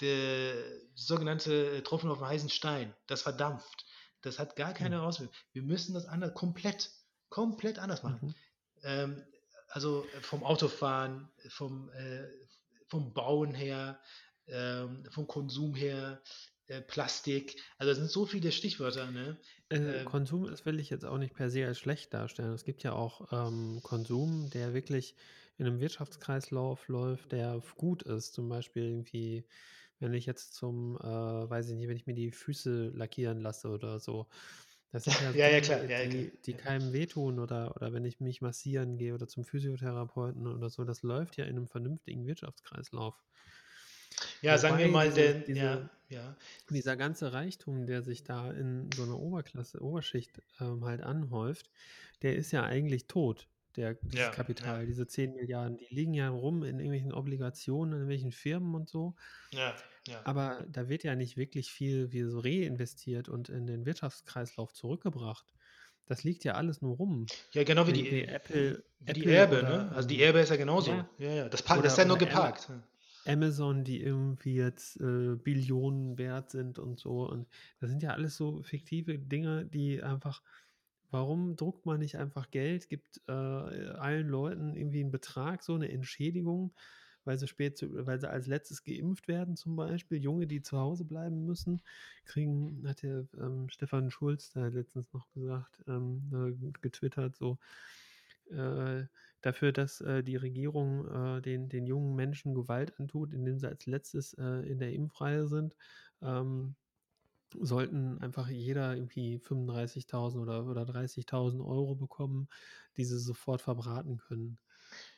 der sogenannte Tropfen auf dem heißen Stein. Das verdampft. Das hat gar keine mhm. Auswirkung. Wir müssen das anders, komplett, komplett anders machen. Mhm. Ähm, also äh, vom Autofahren, vom, äh, vom Bauen her, ähm, vom Konsum her, äh, Plastik. Also es sind so viele Stichwörter. Ne? Äh, ähm, Konsum, das will ich jetzt auch nicht per se als schlecht darstellen. Es gibt ja auch ähm, Konsum, der wirklich in einem Wirtschaftskreislauf läuft, der gut ist. Zum Beispiel irgendwie wenn ich jetzt zum, äh, weiß ich nicht, wenn ich mir die Füße lackieren lasse oder so. Das sind ja, ja, ja, klar. Die, die keinem wehtun oder, oder wenn ich mich massieren gehe oder zum Physiotherapeuten oder so, das läuft ja in einem vernünftigen Wirtschaftskreislauf. Ja, Wobei sagen wir mal, diese, denn, diese, ja, ja. dieser ganze Reichtum, der sich da in so einer Oberklasse, Oberschicht ähm, halt anhäuft, der ist ja eigentlich tot der, dieses ja, Kapital, ja. diese 10 Milliarden, die liegen ja rum in irgendwelchen Obligationen, in irgendwelchen Firmen und so. Ja, ja. Aber da wird ja nicht wirklich viel wie so reinvestiert und in den Wirtschaftskreislauf zurückgebracht. Das liegt ja alles nur rum. Ja, genau wie die, die Apple. Wie die Erbe, oder, ne? Also die Erbe ist ja genauso. Ja, ja. ja. Das, oder, das ist ja nur geparkt. Amazon, die irgendwie jetzt äh, Billionen wert sind und so. Und das sind ja alles so fiktive Dinge, die einfach Warum druckt man nicht einfach Geld, gibt äh, allen Leuten irgendwie einen Betrag, so eine Entschädigung, weil sie spät, weil sie als letztes geimpft werden zum Beispiel. Junge, die zu Hause bleiben müssen, kriegen, hat der ähm, Stefan Schulz da letztens noch gesagt, ähm, getwittert, so, äh, dafür, dass äh, die Regierung äh, den, den jungen Menschen Gewalt antut, indem sie als letztes äh, in der Impfreihe sind. Ähm, sollten einfach jeder irgendwie 35.000 oder, oder 30.000 Euro bekommen, die sie sofort verbraten können.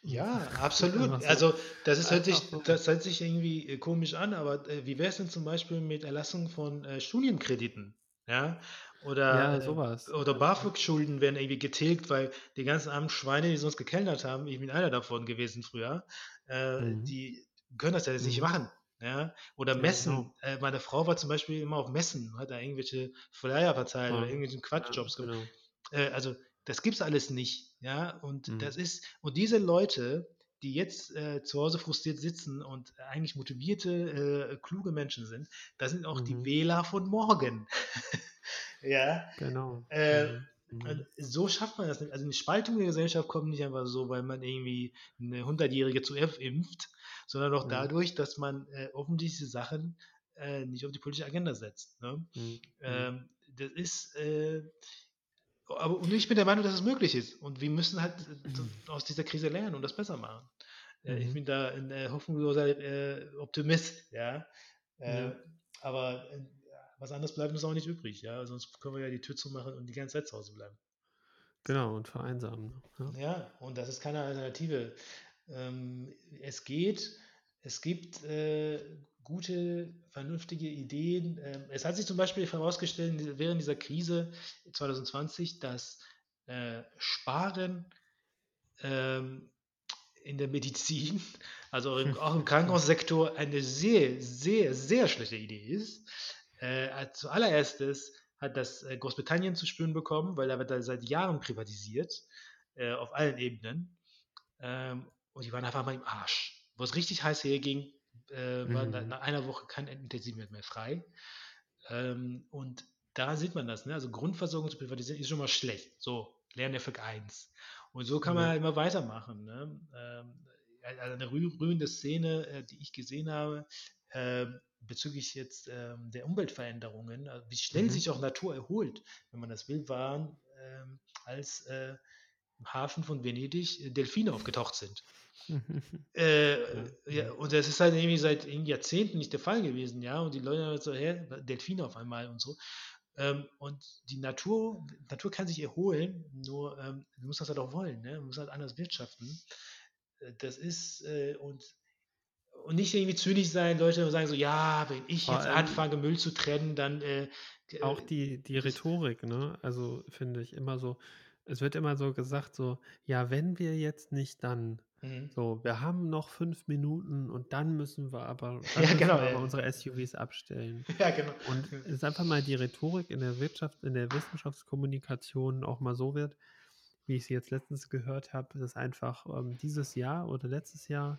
Ja, absolut. Also das ist, hört, sich, das hört sich irgendwie äh, komisch an, aber äh, wie wäre es denn zum Beispiel mit Erlassung von äh, Studienkrediten? Ja, oder, ja, äh, sowas. Oder BAföG-Schulden werden irgendwie getilgt, weil die ganzen armen Schweine, die sonst gekellnert haben, ich bin einer davon gewesen früher, äh, mhm. die können das ja jetzt mhm. nicht machen. Ja, oder Messen. Ja, genau. äh, meine Frau war zum Beispiel immer auf Messen, hat da irgendwelche Flyer verteilt ja. oder irgendwelche Quatschjobs ja, genau. äh, also das gibt es alles nicht. Ja, und mhm. das ist, und diese Leute, die jetzt äh, zu Hause frustriert sitzen und eigentlich motivierte, äh, kluge Menschen sind, das sind auch mhm. die Wähler von morgen. ja. Genau. Äh, mhm. Mhm. So schafft man das nicht. Also eine Spaltung der Gesellschaft kommt nicht einfach so, weil man irgendwie eine 100-Jährige zu F impft, sondern auch mhm. dadurch, dass man äh, offensichtliche Sachen äh, nicht auf die politische Agenda setzt. Ne? Mhm. mhm. Ähm, das ist, äh, aber und ich bin der Meinung, dass es möglich ist. Und wir müssen halt aus dieser Krise lernen und das besser machen. Äh, mhm. Ich bin da ein äh, hoffnungsloser äh, Optimist, ja. Äh, aber was anderes bleibt uns auch nicht übrig, ja. Sonst können wir ja die Tür zumachen und die ganze Zeit zu Hause bleiben. Genau, und vereinsamen. Ne? Ja, ja und das ist keine Alternative. Ähm, es geht, es gibt äh, gute, vernünftige Ideen. Ähm, es hat sich zum Beispiel herausgestellt während dieser Krise 2020, dass äh, Sparen ähm, in der Medizin, also auch im Krankenhaussektor, eine sehr, sehr, sehr schlechte Idee ist. Äh, zuallererstes hat das äh, Großbritannien zu spüren bekommen, weil da wird da seit Jahren privatisiert, äh, auf allen Ebenen. Ähm, und die waren einfach mal im Arsch. Wo es richtig heiß herging, äh, war mhm. nach einer Woche kein Intensivbett mehr frei. Ähm, und da sieht man das. Ne? Also Grundversorgung zu privatisieren ist schon mal schlecht. So, Lerneffekt 1. Und so kann man ja. immer weitermachen. Ne? Ähm, also eine rührende Szene, äh, die ich gesehen habe, äh, bezüglich jetzt äh, der Umweltveränderungen, also wie schnell mhm. sich auch Natur erholt, wenn man das will, waren, ähm, als äh, im Hafen von Venedig äh, Delfine aufgetaucht sind. äh, ja, und das ist halt irgendwie seit Jahrzehnten nicht der Fall gewesen, ja. Und die Leute haben so, hä, Delfine auf einmal und so. Ähm, und die Natur, Natur kann sich erholen, nur ähm, du musst das halt auch wollen, ne? Du musst halt anders wirtschaften. Äh, das ist, äh, und, und nicht irgendwie zynisch sein, Leute sagen so, ja, wenn ich jetzt anfange, Müll zu trennen, dann. Äh, auch die, die Rhetorik, ne? Also finde ich immer so, es wird immer so gesagt, so, ja, wenn wir jetzt nicht dann. Mhm. So, wir haben noch fünf Minuten und dann müssen wir aber, ja, genau, wir aber unsere SUVs abstellen. Ja, genau. Und es ist einfach mal die Rhetorik in der Wirtschaft, in der Wissenschaftskommunikation auch mal so wird, wie ich sie jetzt letztens gehört habe, dass einfach ähm, dieses Jahr oder letztes Jahr,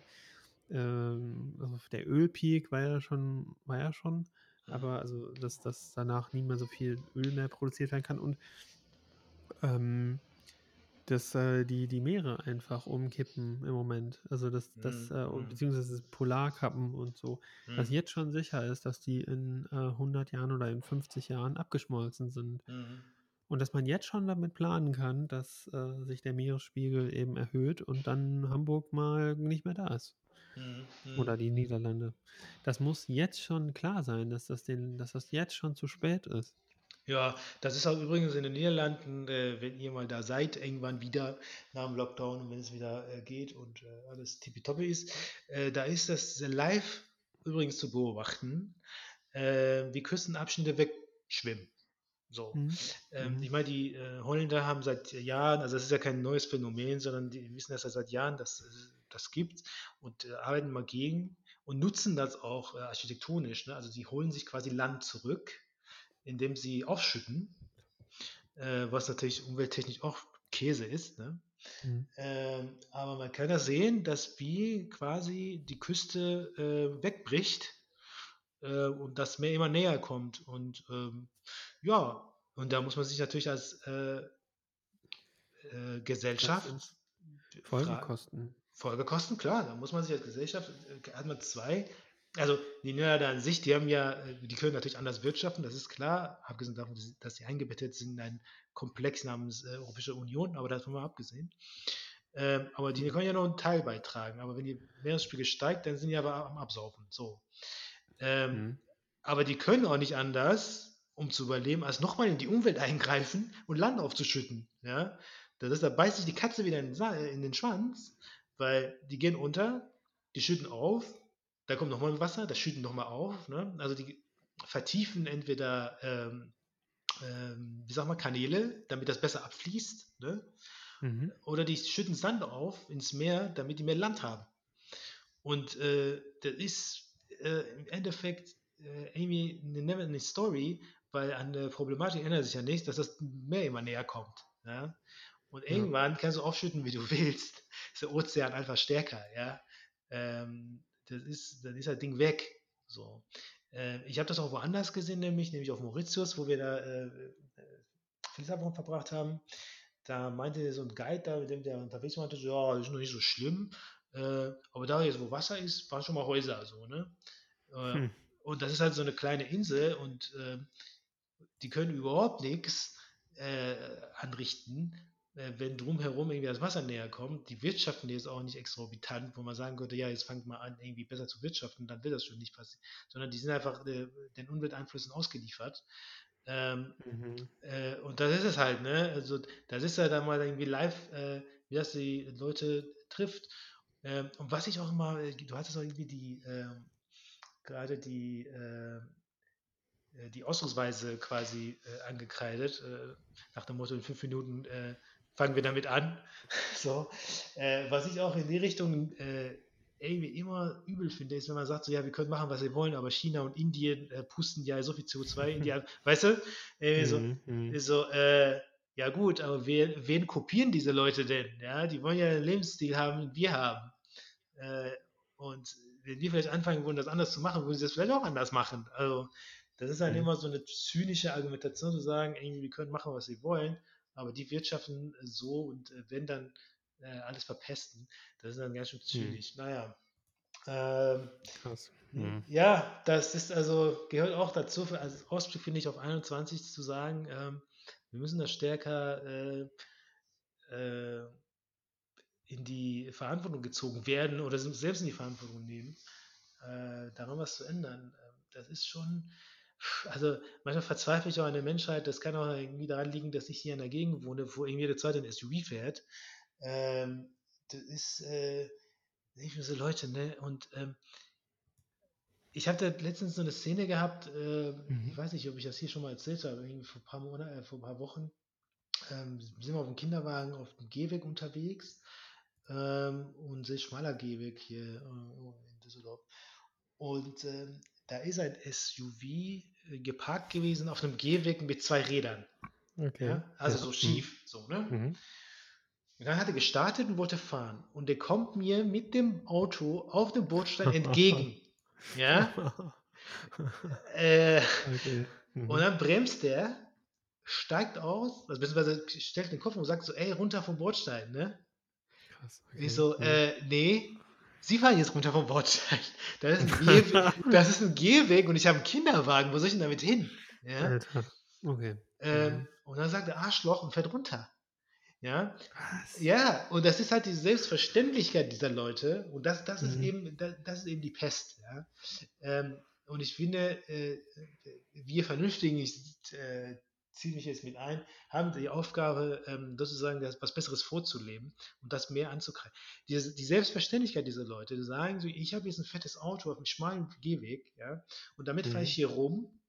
ähm, also der Ölpeak war ja schon, war ja schon, mhm. aber also, dass, dass danach nie mehr so viel Öl mehr produziert werden kann und ähm, dass äh, die, die Meere einfach umkippen im Moment. Also dass das, mhm. äh, mhm. beziehungsweise Polarkappen und so. Mhm. Dass jetzt schon sicher ist, dass die in äh, 100 Jahren oder in 50 Jahren abgeschmolzen sind. Mhm. Und dass man jetzt schon damit planen kann, dass äh, sich der Meeresspiegel eben erhöht und dann Hamburg mal nicht mehr da ist. Mhm. mhm. Oder die Niederlande. Das muss jetzt schon klar sein, dass das, den, dass das jetzt schon zu spät ist. Ja, das ist auch übrigens in den Niederlanden, äh, wenn ihr mal da seid, irgendwann wieder nach dem Lockdown und wenn es wieder äh, geht und äh, alles tippitoppi ist, äh, da ist das live übrigens zu beobachten, äh, wie Küstenabschnitte wegschwimmen. So. Mhm. Ähm, mhm. Ich meine, die äh, Holländer haben seit Jahren, also das ist ja kein neues Phänomen, sondern die wissen das ja seit Jahren, dass das gibt und arbeiten mal gegen und nutzen das auch architektonisch. Ne? Also die holen sich quasi Land zurück indem sie aufschütten, äh, was natürlich umwelttechnisch auch Käse ist. Ne? Mhm. Ähm, aber man kann ja sehen, dass wie quasi die Küste äh, wegbricht äh, und das Meer immer näher kommt. Und ähm, ja, und da muss man sich natürlich als äh, äh, Gesellschaft Folgekosten. Folgekosten, klar. Da muss man sich als Gesellschaft, äh, hat man zwei also die Niederlande an sich, die haben ja, äh, die können natürlich anders wirtschaften, das ist klar, abgesehen davon, dass sie eingebettet sind in einen Komplex namens äh, Europäische Union, aber davon mal abgesehen. Ähm, aber die können ja noch einen Teil beitragen. Aber wenn die Meeresspiegel steigt, dann sind die aber am Absaufen. So. Ähm, mhm. Aber die können auch nicht anders, um zu überleben, als nochmal in die Umwelt eingreifen und Land aufzuschütten. Ja? Das ist, da beißt sich die Katze wieder in den Schwanz, weil die gehen unter, die schütten auf, da kommt nochmal Wasser, das schütten nochmal auf. Ne? Also die vertiefen entweder, ähm, ähm, wie sag mal, Kanäle, damit das besser abfließt. Ne? Mhm. Oder die schütten Sand auf ins Meer, damit die mehr Land haben. Und äh, das ist äh, im Endeffekt äh, irgendwie eine never Story, weil an der Problematik ändert sich ja nichts, dass das Meer immer näher kommt. Ja? Und irgendwann kannst du aufschütten, wie du willst. Ist der Ozean einfach stärker. Ja? Ähm, das, ist, dann ist das Ding weg. So. Äh, ich habe das auch woanders gesehen, nämlich, nämlich auf Mauritius, wo wir da äh, viel Zeit verbracht haben da meinte so ein Guide da, mit dem der unterwegs war, meinte so, ja, ist noch nicht so schlimm, äh, aber da jetzt, wo Wasser ist, waren schon mal Häuser, so, ne? Äh, hm. Und das ist halt so eine kleine Insel und äh, die können überhaupt nichts äh, anrichten, äh, wenn drumherum irgendwie das Wasser näher kommt. Die wirtschaften jetzt auch nicht exorbitant, wo man sagen könnte, ja, jetzt fangt mal an, irgendwie besser zu wirtschaften, dann wird das schon nicht passieren, sondern die sind einfach äh, den Umwelteinflüssen ausgeliefert. Ähm, mhm. äh, und das ist es halt, ne? Also das ist ja dann mal irgendwie live, äh, wie das die Leute trifft. Ähm, und was ich auch immer, äh, du hattest auch irgendwie die, ähm, gerade die, äh, äh die Ausdrucksweise quasi äh, angekreidet, nach dem Motto, in fünf Minuten fangen wir damit an. so, was ich auch in die Richtung irgendwie immer übel finde, ist, wenn man sagt, so ja, wir können machen, was wir wollen, aber China und Indien äh, pusten ja so viel CO2 in die, weißt du? Irgendwie so, mm -hmm. so äh, ja gut, aber wer, wen kopieren diese Leute denn? Ja, die wollen ja einen Lebensstil haben, den wir haben. Äh, und wenn wir vielleicht anfangen würden, das anders zu machen, würden sie das vielleicht auch anders machen. Also, das ist halt mhm. immer so eine zynische Argumentation zu sagen, irgendwie, wir können machen, was wir wollen, aber die wirtschaften so und äh, wenn dann äh, alles verpesten. Das ist dann ganz schön hm. zynisch. Hm. Naja. Ähm, Krass. Hm. Ja, das ist also, gehört auch dazu, als Ausblick finde ich auf 21 zu sagen, ähm, wir müssen das stärker äh, äh, in die Verantwortung gezogen werden oder selbst in die Verantwortung nehmen, äh, daran was zu ändern. Ähm, das ist schon, also manchmal verzweifle ich auch an der Menschheit. Das kann auch irgendwie daran liegen, dass ich hier in der Gegend wohne, wo irgendwie der zweite ein SUV fährt. Ähm, das ist äh, nicht für so Leute, ne? Und ähm, ich hatte letztens so eine Szene gehabt, äh, mhm. ich weiß nicht, ob ich das hier schon mal erzählt habe, irgendwie vor ein paar Monaten, äh, vor ein paar Wochen, ähm, sind wir auf dem Kinderwagen auf dem Gehweg unterwegs ähm, und sehr schmaler Gehweg hier äh, in Düsseldorf. Und ähm, da ist ein SUV geparkt gewesen auf einem Gehweg mit zwei Rädern. Okay. Ja? Also ja. so schief, mhm. so, ne? Mhm. Und dann hat er gestartet und wollte fahren. Und der kommt mir mit dem Auto auf dem Bordstein entgegen. ja. äh, okay. mhm. Und dann bremst er, steigt aus, also beziehungsweise stellt den Kopf und sagt so, ey, runter vom Bordstein, ne? Krass. Okay. Ich so, mhm. äh, nee, Sie fahren jetzt runter vom Bordstein. Das ist ein, Gehweg, das ist ein Gehweg und ich habe einen Kinderwagen. Wo soll ich denn damit hin? Ja? Alter. Okay. Ähm, mhm. Und dann sagt der Arschloch und fährt runter. Ja, Was? ja, und das ist halt die Selbstverständlichkeit dieser Leute und das, das, mhm. ist, eben, das, das, ist eben die Pest. Ja? Ähm, und ich finde, äh, wir Vernünftigen, ich äh, ziehe mich jetzt mit ein, haben die Aufgabe, ähm, sozusagen das, was Besseres vorzuleben und das mehr anzugreifen. Die, die Selbstverständlichkeit dieser Leute, die sagen so, ich habe jetzt ein fettes Auto auf einem schmalen Gehweg, ja, und damit mhm. fahre ich hier rum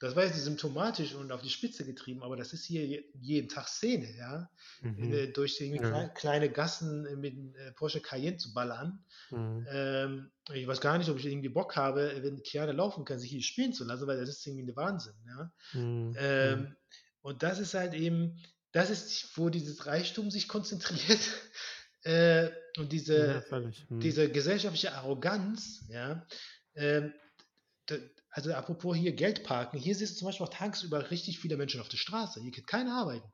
das war jetzt symptomatisch und auf die Spitze getrieben, aber das ist hier jeden Tag Szene, ja. Mhm. Äh, durch ja. kleine Gassen mit äh, Porsche Cayenne zu ballern. Mhm. Ähm, ich weiß gar nicht, ob ich irgendwie Bock habe, wenn Keanu laufen kann, sich hier spielen zu lassen, weil das ist irgendwie ein Wahnsinn, ja. Mhm. Ähm, und das ist halt eben, das ist, wo dieses Reichtum sich konzentriert. äh, und diese, ja, mhm. diese gesellschaftliche Arroganz, ja, ähm, also apropos hier Geld parken, hier siehst du zum Beispiel auch tagsüber richtig viele Menschen auf der Straße. Hier geht keiner arbeiten.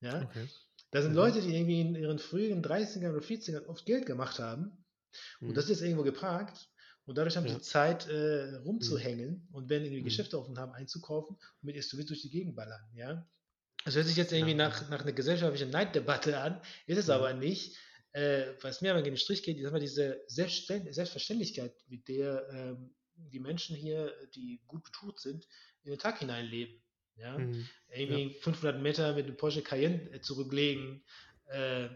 Ja? Okay. Da sind mhm. Leute, die irgendwie in ihren frühen 30ern oder 40ern oft Geld gemacht haben. Mhm. Und das ist irgendwo geparkt. Und dadurch haben ja. sie Zeit, äh, rumzuhängen mhm. und wenn irgendwie mhm. Geschäfte offen haben, einzukaufen und mit SUV durch die Gegend ballern, ja. Das hört sich jetzt irgendwie nach, nach einer gesellschaftlichen Neiddebatte an, ist es aber nicht. Äh, was mir aber gegen den Strich geht, ist immer diese Selbstverständlichkeit, mit der ähm, die Menschen hier, die gut betucht sind, in den Tag hineinleben. Ja? Mhm. Irgendwie ja. 500 Meter mit einem Porsche Cayenne äh, zurücklegen äh,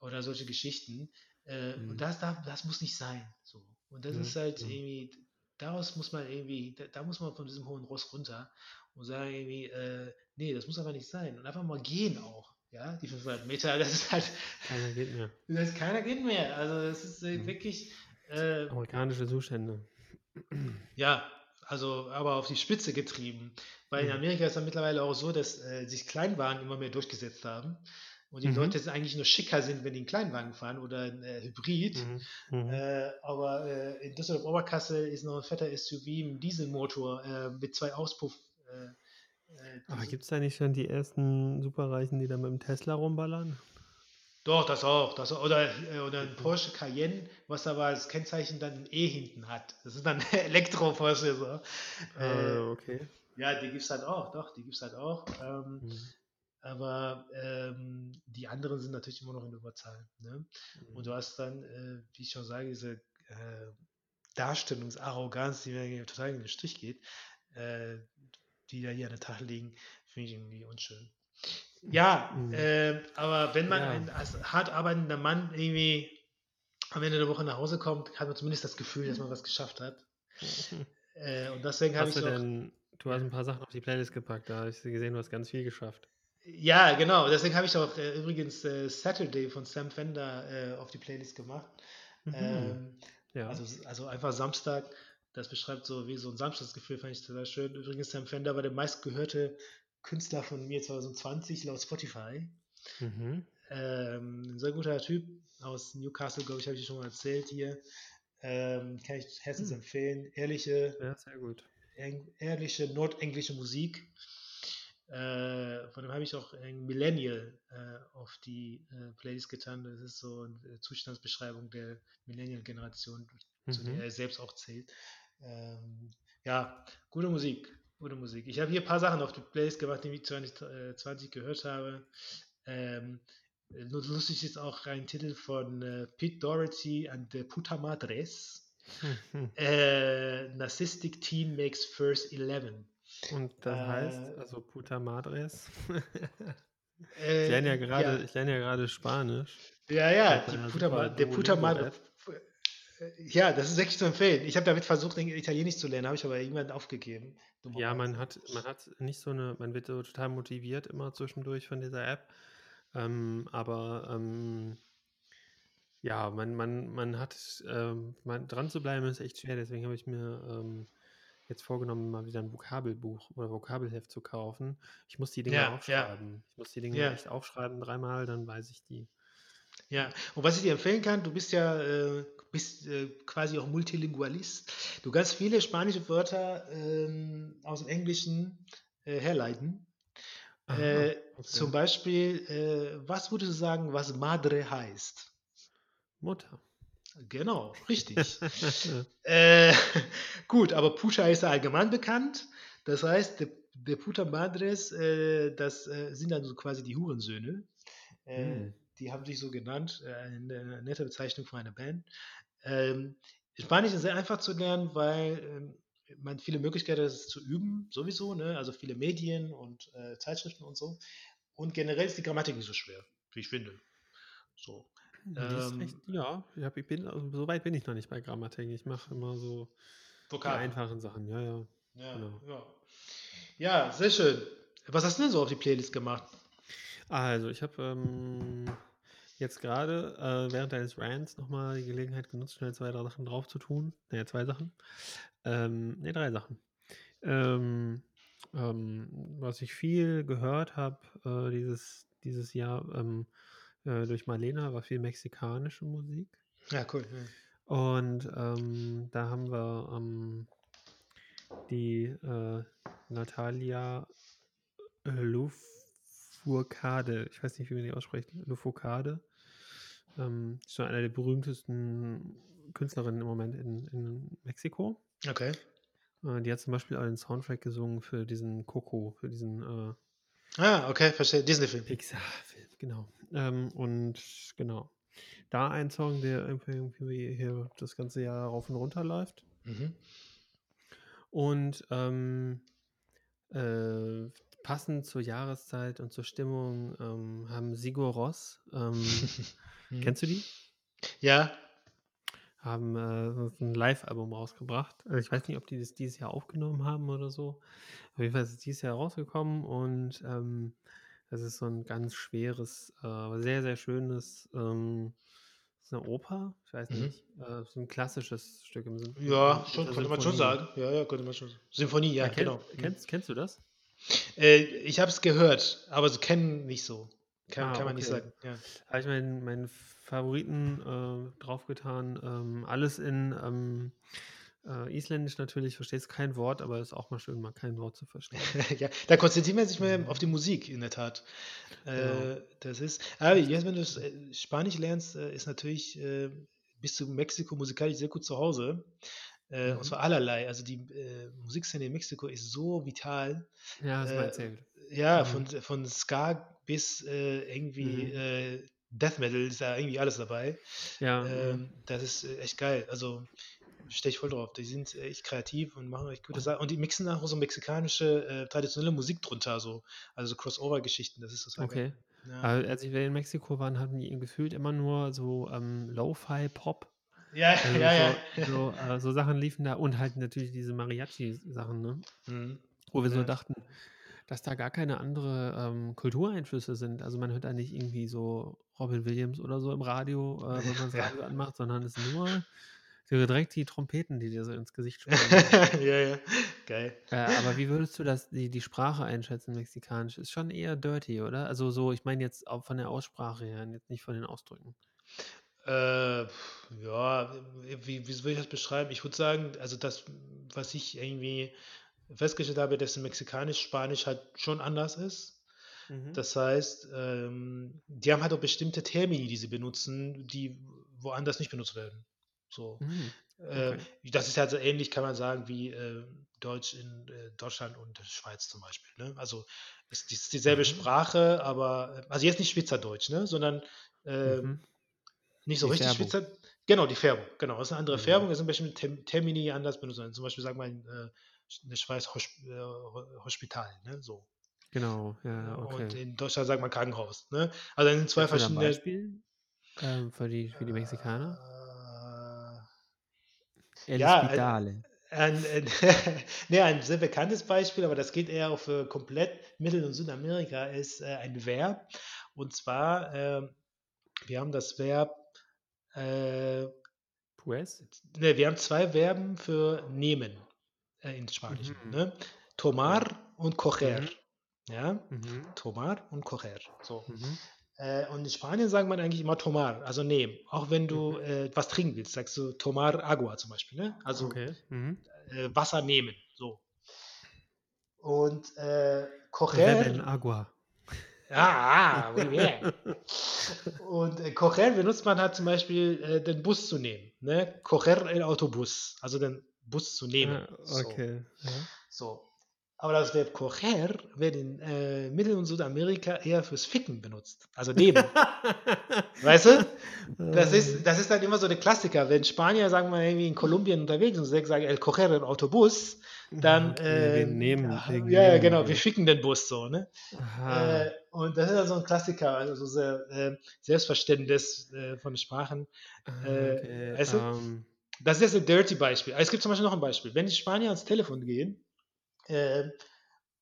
oder solche Geschichten. Äh, mhm. Und das, das muss nicht sein. So. Und das mhm. ist halt irgendwie, daraus muss man irgendwie, da, da, muss man von diesem hohen Ross runter und sagen irgendwie, äh, nee, das muss aber nicht sein. Und einfach mal gehen auch. Ja, die 500 Meter, das ist halt. Keiner geht mehr. Das ist, keiner geht mehr. Also, das ist äh, mhm. wirklich. Äh, Amerikanische Zustände. Ja, also aber auf die Spitze getrieben. Weil in mhm. Amerika ist es mittlerweile auch so, dass äh, sich Kleinwagen immer mehr durchgesetzt haben. Und die mhm. Leute jetzt eigentlich nur schicker sind, wenn die einen Kleinwagen fahren oder ein äh, Hybrid. Mhm. mhm. Äh, aber äh, in Düsseldorf Oberkassel ist noch ein fetter SUV mit Dieselmotor äh, mit zwei Auspuff. Äh, aber gibt es da nicht schon die ersten Superreichen, die da mit dem Tesla rumballern? Doch, das auch. Das, oder, oder ein Porsche Cayenne, was aber als Kennzeichen dann ein E hinten hat. Das ist dann Elektro-Porsche. So. Uh, okay. Ja, die gibt es halt auch, doch, die gibt es halt auch. Ähm, mhm. Aber ähm, die anderen sind natürlich immer noch in Überzahl. Ne? Mhm. Und du hast dann, äh, wie ich schon sage, diese äh, Darstellungsarroganz, die mir total in den Strich geht, äh, die da hier an der Tag liegen, finde ich irgendwie unschön. Ja, mhm. äh, aber wenn man ja. ein, als hart arbeitender Mann irgendwie am Ende der Woche nach Hause kommt, hat man zumindest das Gefühl, dass man was geschafft hat. äh, und deswegen habe ich. Du, denn, du hast ein paar Sachen auf die Playlist gepackt, da habe ich gesehen, du hast ganz viel geschafft. Ja, genau. Deswegen habe ich auch äh, übrigens äh, Saturday von Sam Fender äh, auf die Playlist gemacht. Mhm. Ähm, ja. also, also einfach Samstag. Das beschreibt so wie so ein Samstagsgefühl, fand ich total schön. Übrigens, Sam Fender war der meistgehörte Künstler von mir 2020 laut Spotify. Mhm. Ähm, ein sehr guter Typ aus Newcastle, glaube ich, habe ich schon mal erzählt hier. Ähm, kann ich herzlich mhm. empfehlen. Ehrliche, ja, sehr gut. ehrliche nordenglische Musik. Äh, von dem habe ich auch ein Millennial äh, auf die äh, Playlist getan. Das ist so eine Zustandsbeschreibung der Millennial-Generation, mhm. zu der mhm. er selbst auch zählt. Ähm, ja, gute Musik, gute Musik. Ich habe hier ein paar Sachen auf die Playlist gemacht, die ich 2020 äh, gehört habe. Ähm, lustig ist auch ein Titel von äh, Pete Doherty and the Puta Madres. äh, Narcissistic Teen Makes First Eleven. Und das äh, heißt, also Puta Madres. Äh, ich lerne ja gerade, ja. ich lerne ja Spanisch. Ja, ja, die Puta, der Puta Madres. Ja, das ist wirklich zu empfehlen. Ich habe damit versucht, Italienisch zu lernen, habe ich aber irgendwann aufgegeben. Ja, man hat, man hat nicht so eine, man wird so total motiviert immer zwischendurch von dieser App. Ähm, aber ähm, ja, man, man, man hat, ähm, man, dran zu bleiben ist echt schwer, deswegen habe ich mir ähm, jetzt vorgenommen, mal wieder ein Vokabelbuch oder Vokabelheft zu kaufen. Ich muss die Dinge ja, aufschreiben. Ja. Ich muss die Dinge ja. echt aufschreiben dreimal, dann weiß ich die. Ja, und was ich dir empfehlen kann, du bist ja äh, bist, äh, quasi auch Multilingualist. Du kannst viele spanische Wörter ähm, aus dem Englischen äh, herleiten. Aha, äh, okay. Zum Beispiel, äh, was würdest du sagen, was Madre heißt? Mutter. Genau, richtig. äh, gut, aber Pucha ist ja allgemein bekannt. Das heißt, der, der Puta Madres, das sind dann so quasi die Hurensöhne. Hm. Die haben sich so genannt, äh, eine nette Bezeichnung für eine Band. Ähm, Spanisch ist sehr einfach zu lernen, weil ähm, man viele Möglichkeiten hat, es zu üben, sowieso, ne? also viele Medien und äh, Zeitschriften und so. Und generell ist die Grammatik nicht so schwer, wie ich finde. So. Ähm, echt, ja, ich bin, also, so weit bin ich noch nicht bei Grammatik. Ich mache immer so Vokal. die einfachen Sachen. Ja, ja. Ja, genau. ja. ja, sehr schön. Was hast du denn so auf die Playlist gemacht? Also, ich habe ähm, jetzt gerade äh, während deines Rants nochmal die Gelegenheit genutzt, schnell zwei, drei Sachen drauf zu tun. Naja, zwei Sachen. Ähm, ne, drei Sachen. Ähm, ähm, was ich viel gehört habe äh, dieses, dieses Jahr, ähm, äh, durch Marlena war viel mexikanische Musik. Ja, cool. Ja. Und ähm, da haben wir ähm, die äh, Natalia Lufurcade, ich weiß nicht, wie man die ausspricht, Lufurcade. Ähm, ist schon einer der berühmtesten Künstlerinnen im Moment in, in Mexiko. Okay. Äh, die hat zum Beispiel auch den Soundtrack gesungen für diesen Coco, für diesen äh, Ah, okay, verstehe. Disney-Film. Pixar-Film, genau. Ähm, und genau. Da ein Song, der irgendwie hier das ganze Jahr rauf und runter läuft. Mhm. Und ähm, äh, passend zur Jahreszeit und zur Stimmung ähm, haben Sigur Ross, ähm, Mhm. kennst du die? Ja, Haben äh, ein Live-Album rausgebracht. Also ich weiß nicht, ob die das dieses Jahr aufgenommen haben oder so. Auf jeden Fall ist es dieses Jahr rausgekommen und ähm, das ist so ein ganz schweres, äh, sehr, sehr schönes, ähm, ist eine Oper, ich weiß Mhm. nicht, äh, so ein klassisches Stück im Sinne. ja, mit schon, könnte man schon Sinfonie. sagen. Ja, ja, könnte man schon sagen. Symphonie, ja, Ja, kenn, genau. Mhm. kennst, kennst du das? Äh, ich habe es gehört, aber so kennen nicht so. Kann, Ah, kann man nicht okay. sagen. Ja. Habe ich meinen, meinen Favoriten äh, draufgetan. Ähm, alles in ähm, äh, Isländisch natürlich, verstehst kein Wort, aber ist auch mal schön, mal kein Wort zu verstehen. ja, da konzentriert man sich mehr auf die Musik, in der Tat. Genau. Äh, das ist. Aber jetzt, wenn du äh, Spanisch lernst, äh, ist natürlich, äh, bist du in Mexiko musikalisch sehr gut zu Hause. Mhm. Und zwar allerlei. Also die Musikszene in Mexiko ist so vital. Ja, mal Äh, erzählt. Ja, Mhm. von, von Ska bis äh, irgendwie Mhm. äh, Death Metal ist da irgendwie alles dabei. Ja, mhm. Ähm, das ist äh, echt geil. Also stehe ich voll drauf. Die sind echt kreativ und machen echt gute Und- Sachen. Und die mixen auch so mexikanische äh, traditionelle Musik drunter, so. Also so Crossover-Geschichten, das ist total okay. Ja, als wir in Mexiko waren, hatten die gefühlt immer nur so ähm, Lo-Fi-Pop. ja, Also ja. ja. so, so, äh, so Sachen liefen da und halt natürlich diese Mariachi-Sachen, ne? Mhm. Wo wir so Ja. dachten, dass da gar keine andere ähm, Kultureinflüsse sind. Also man hört da nicht irgendwie so Robin Williams oder so im Radio, äh, wenn man das Ja. Radio anmacht, sondern es sind nur direkt die Trompeten, die dir so ins Gesicht springen. ja, ja. Geil. äh, aber wie würdest du das, die, die Sprache einschätzen, mexikanisch? Ist schon eher dirty, oder? Also so, ich meine jetzt auch von der Aussprache her, jetzt nicht von den Ausdrücken. Äh, ja, wie, wie soll ich das beschreiben? Ich würde sagen, also das, was ich irgendwie festgestellt habe, dass Mexikanisch, Spanisch halt schon anders ist. Mhm. Das heißt, ähm, die haben halt auch bestimmte Termini, die sie benutzen, die woanders nicht benutzt werden. So. Mhm. Äh, Okay. das ist halt so ähnlich, kann man sagen, wie äh, Deutsch in äh, Deutschland und Schweiz zum Beispiel. Ne? Also es ist, ist dieselbe Mhm. Sprache, aber also jetzt nicht Schweizerdeutsch, ne? sondern äh, Mhm. nicht so Die richtig Färbung. Schweizer. Genau, die Färbung. Genau, das ist eine andere. Färbung. Es sind bestimmte Termini anders benutzt. werden. Zum Beispiel sagt man äh, in der Schweiz Hosp äh, Ho- Hospital. Ne? So. Genau, ja, Und okay. in Deutschland sagt man Krankenhaus. Ne? Also in zwei Hast du da ein verschiedene. Beispiel ähm, für, die, für die Mexikaner? Äh, El ja, Hospitale. Ein, ein, nee, ein sehr bekanntes Beispiel, aber das geht eher auf äh, komplett Mittel- und Südamerika, ist äh, ein Verb. Und zwar, ähm, wir haben das Verb, äh, Pues? ne, wir haben zwei Verben für nehmen äh, in Spanischen. Mhm. Ne? Tomar und coger. Mhm. Ja, Mhm. tomar und coger. So. Mhm. Äh, und in Spanien sagt man eigentlich immer tomar, also nehmen. Auch wenn du Mhm. äh, was trinken willst, sagst du tomar agua zum Beispiel. Ne? Also Okay. Äh, Wasser nehmen. So. Und äh, Coger, Agua. ah, ah, muy bien. Und äh, Coger benutzt man halt zum Beispiel, äh, den Bus zu nehmen. Ne? Coger el Autobus, also den Bus zu nehmen. So. okay. Ja. So. Aber das Verb coger wird in äh, Mittel- und Südamerika eher fürs Ficken benutzt. Also nehmen. weißt du? Das ist, das ist dann immer so der Klassiker. Wenn Spanier, sagen wir, irgendwie in Kolumbien unterwegs sind und sagen, el coger el Autobus, dann. Okay, wir nehmen. ja, wegen ja, ja, genau, wir. ficken den Bus so, ne? Äh, und das ist dann so ein Klassiker, also so sehr äh, Selbstverständnis äh, von Sprachen. Ah, äh, okay. weißt du? ähm, Das ist jetzt ein Dirty Beispiel. Aber Es gibt zum Beispiel noch ein Beispiel. Wenn die Spanier ans Telefon gehen, äh,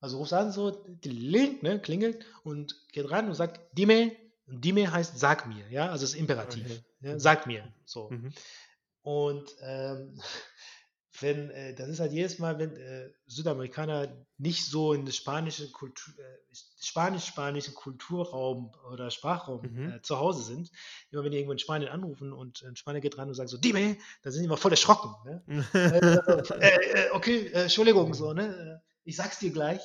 also rufst an, so, die Link, ne, klingelt und geht ran und sagt, Dime, und Dime heißt sag mir, ja, also es ist Imperativ. Okay. Ja, sag mir, so. mhm. Und ähm, wenn, äh, das ist halt jedes Mal, wenn äh, Südamerikaner nicht so in der spanischen Kultur, äh, spanisch-spanischen Kulturraum oder Sprachraum Mhm. äh, zu Hause sind, immer wenn die irgendwo in Spanien anrufen und ein Spanier geht ran und sagt so, Dime, dann sind die immer voll erschrocken. Ne? äh, äh, okay, Entschuldigung, so, ne? Ich sag's dir gleich.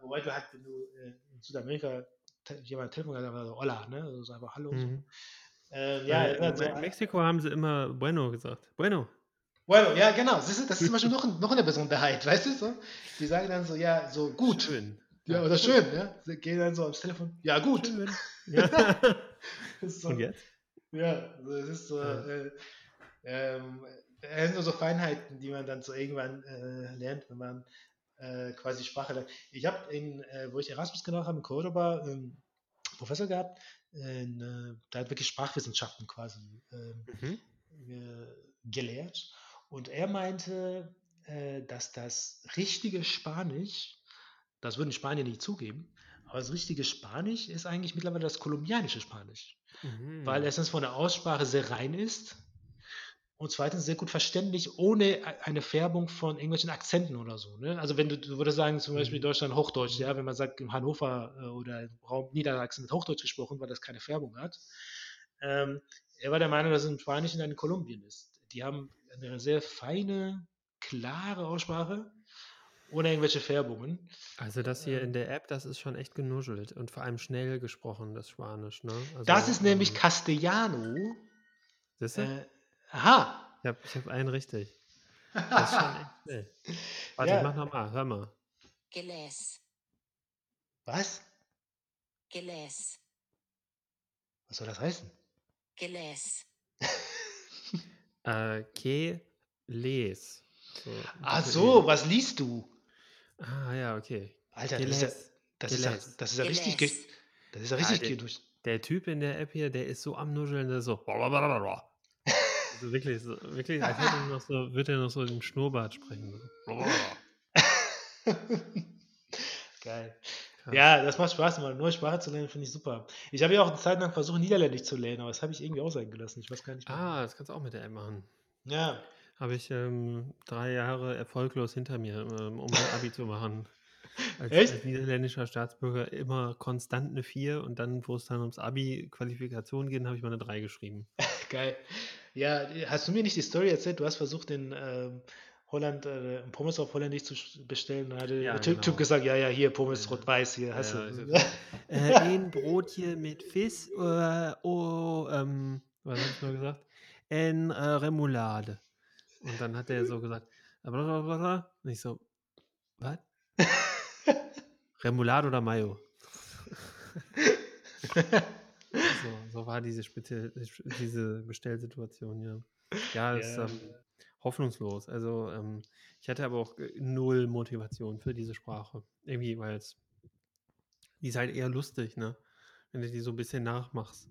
Wobei du halt, wenn du in Südamerika te jemand Telefon hat, einfach so, hola, ne? Also so einfach Hallo. So. Mhm. Äh, ja, in halt so Mexiko haben sie immer Bueno gesagt. Bueno. Bueno, ja, genau. Das ist, das ist zum Beispiel noch, noch eine Besonderheit, weißt du so? Die sagen dann so, ja, so gut. Schön. Ja, oder schön, ja. Sie gehen dann so ans Telefon. Ja, gut. Ja. so, Und jetzt? Ja, das ist so. Äh, ähm, das sind nur so Feinheiten, die man dann so irgendwann äh, lernt, wenn man äh, quasi Sprache lernt. Ich habe in, äh, wo ich Erasmus gemacht habe, in Cordoba, einen Professor gehabt, in, äh, der hat wirklich Sprachwissenschaften quasi ähm, mhm. gelehrt. Und er meinte, äh, dass das richtige Spanisch, das würden Spanier nicht zugeben, aber das richtige Spanisch ist eigentlich mittlerweile das kolumbianische Spanisch. Mhm. Weil erstens von der Aussprache sehr rein ist und zweitens sehr gut verständlich, ohne eine Färbung von irgendwelchen Akzenten oder so. Ne? Also wenn du, du würdest sagen, zum Beispiel mhm. Deutschland Hochdeutsch, ja, wenn man sagt, in Hannover äh, oder im Raum Niedersachsen wird Hochdeutsch gesprochen, weil das keine Färbung hat. Ähm, er war der Meinung, dass es im Spanischen in Kolumbien ist. Die haben eine sehr feine, klare Aussprache, ohne irgendwelche Färbungen. Also das hier ähm, in der App, das ist schon echt genuschelt und vor allem schnell gesprochen, das Spanisch. Ne? Also, das ist nämlich ähm, Castellano. Siehst du? Äh, Aha. Ich habe hab einen richtig. Das ist schon echt schnell. Warte, ja. ich mach nochmal, hör mal. Geles. Was? Geles. Was soll das heißen? Geles. äh, Ke les. So, Ach so, was liest du? Ah, ja, okay. Alter, das ist ja, das ist ja, das ist ja richtig, das ist ja richtig ja, der, der, Typ in der App hier, der ist so am Nuscheln, der so. Also wirklich, so, wirklich, als hätte er noch so, würde er noch so im Schnurrbart sprechen. Geil. Krass. Ja, das macht Spaß, mal neue Sprache zu lernen, finde ich super. Ich habe ja auch eine Zeit lang versucht, Niederländisch zu lernen, aber das habe ich irgendwie auch sein gelassen. Ich weiß gar nicht mehr. Ah, das kannst du auch mit der App machen. Ja. Habe ich ähm, drei Jahre erfolglos hinter mir, ähm, um mein Abi zu machen. Als, als, niederländischer Staatsbürger immer konstant eine 4 und dann, wo es dann ums Abi-Qualifikation geht, habe ich mal eine 3 geschrieben. Geil. Ja, hast du mir nicht die Story erzählt? Du hast versucht, in ähm, Holland äh, Pommes auf Holländisch zu bestellen. Da hat ja, der typ, genau. typ, gesagt, ja, ja, hier Pommes ja. rot-weiß, hier hast ja, du. äh, ein Brotchen mit Fisch, äh, oh, ähm, was hast du gesagt? Ein äh, Remoulade. Und dann hat er so gesagt, und ich so, was? Remoulade oder Mayo? so, so, war diese, spezielle, diese Bestellsituation, ja. Ja, das ja. ist ähm, hoffnungslos. Also ähm, ich hatte aber auch null Motivation für diese Sprache. Irgendwie, weil es, die ist halt eher lustig, ne? Wenn du die so ein bisschen nachmachst.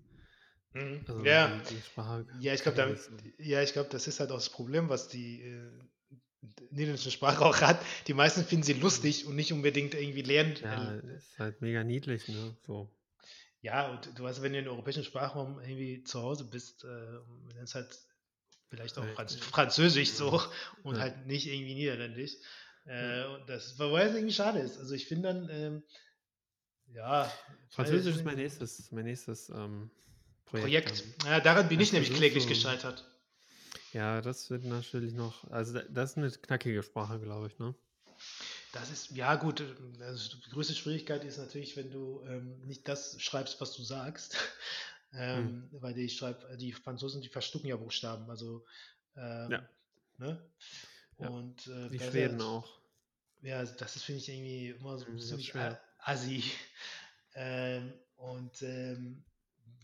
Mhm. Also ja. Die, die Sprache ja, ich glaube, ja, ich glaube, das ist halt auch das Problem, was die äh, niederländische Sprache auch hat. Die meisten finden sie lustig und nicht unbedingt irgendwie lernen. Ja, äh, ist halt mega niedlich, ne? So. Ja, und du weißt, wenn du in den europäischen Sprachraum irgendwie zu Hause bist, äh, dann ist halt vielleicht auch Franz Französisch so und halt nicht irgendwie Niederländisch. Äh, und das, wobei es irgendwie schade ist. Also ich finde dann, ähm, ja. Französisch ist mein nächstes, mein nächstes ähm, Projekt. Projekt. Ja, daran bin ich nämlich kläglich so, gescheitert. Ja, das wird natürlich noch, also das ist eine knackige Sprache, glaube ich, ne? Das ist, ja gut, also die größte Schwierigkeit ist natürlich, wenn du ähm, nicht das schreibst, was du sagst. Ähm, hm. Weil die, schreib, die Franzosen, die verstucken ja Buchstaben, also ähm, ja. Ne? Und äh, die Schweden halt, auch. Ja, das ist, finde ich, irgendwie immer so mhm, ziemlich assi. Ähm, und ähm,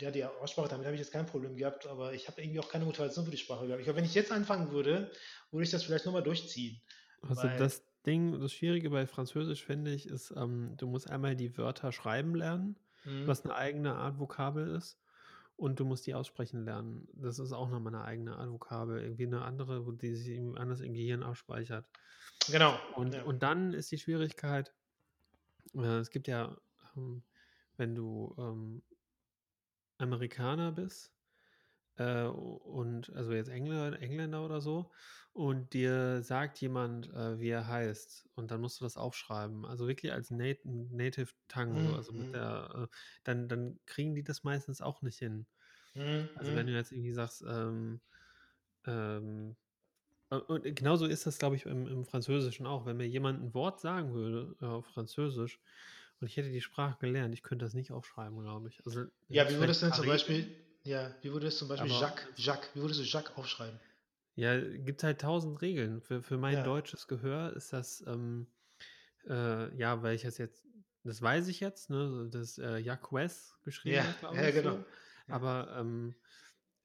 ja, die Aussprache, damit habe ich jetzt kein Problem gehabt, aber ich habe irgendwie auch keine Motivation für die Sprache gehabt. Ich glaube, wenn ich jetzt anfangen würde, würde ich das vielleicht nochmal durchziehen. Also das Ding, das Schwierige bei Französisch, finde ich, ist, ähm, du musst einmal die Wörter schreiben lernen, mhm. was eine eigene Art Vokabel ist. Und du musst die aussprechen lernen. Das ist auch nochmal eine eigene Vokabel. Irgendwie eine andere, wo die sich anders im Gehirn abspeichert. Genau. Und, ja. und dann ist die Schwierigkeit, äh, es gibt ja, ähm, wenn du ähm, Amerikaner bist äh, und also jetzt Engländer, Engländer oder so und dir sagt jemand, äh, wie er heißt und dann musst du das aufschreiben, also wirklich als Nat Native Tongue, mhm. also mit mhm. der, äh, dann, dann kriegen die das meistens auch nicht hin. Mhm. Also wenn mhm. du jetzt irgendwie sagst, ähm, ähm, und genauso ist das, glaube ich, im, im, Französischen auch. Wenn mir jemand ein Wort sagen würde äh, auf Französisch, und ich hätte die Sprache gelernt. Ich könnte das nicht aufschreiben, glaube ich. Also, ja, wie würdest du denn zum Beispiel, Ja, wie würdest du zum Beispiel Aber- Jacques, Jacques, wie würdest du Jacques aufschreiben? Ja, gibt halt tausend Regeln. Für, für mein Ja. deutsches Gehör ist das, ähm, äh, ja, weil ich das jetzt, das weiß ich jetzt, ne, das äh, Jacques geschrieben Ja, wird, glaube ja, ich. genau. So. Aber ähm,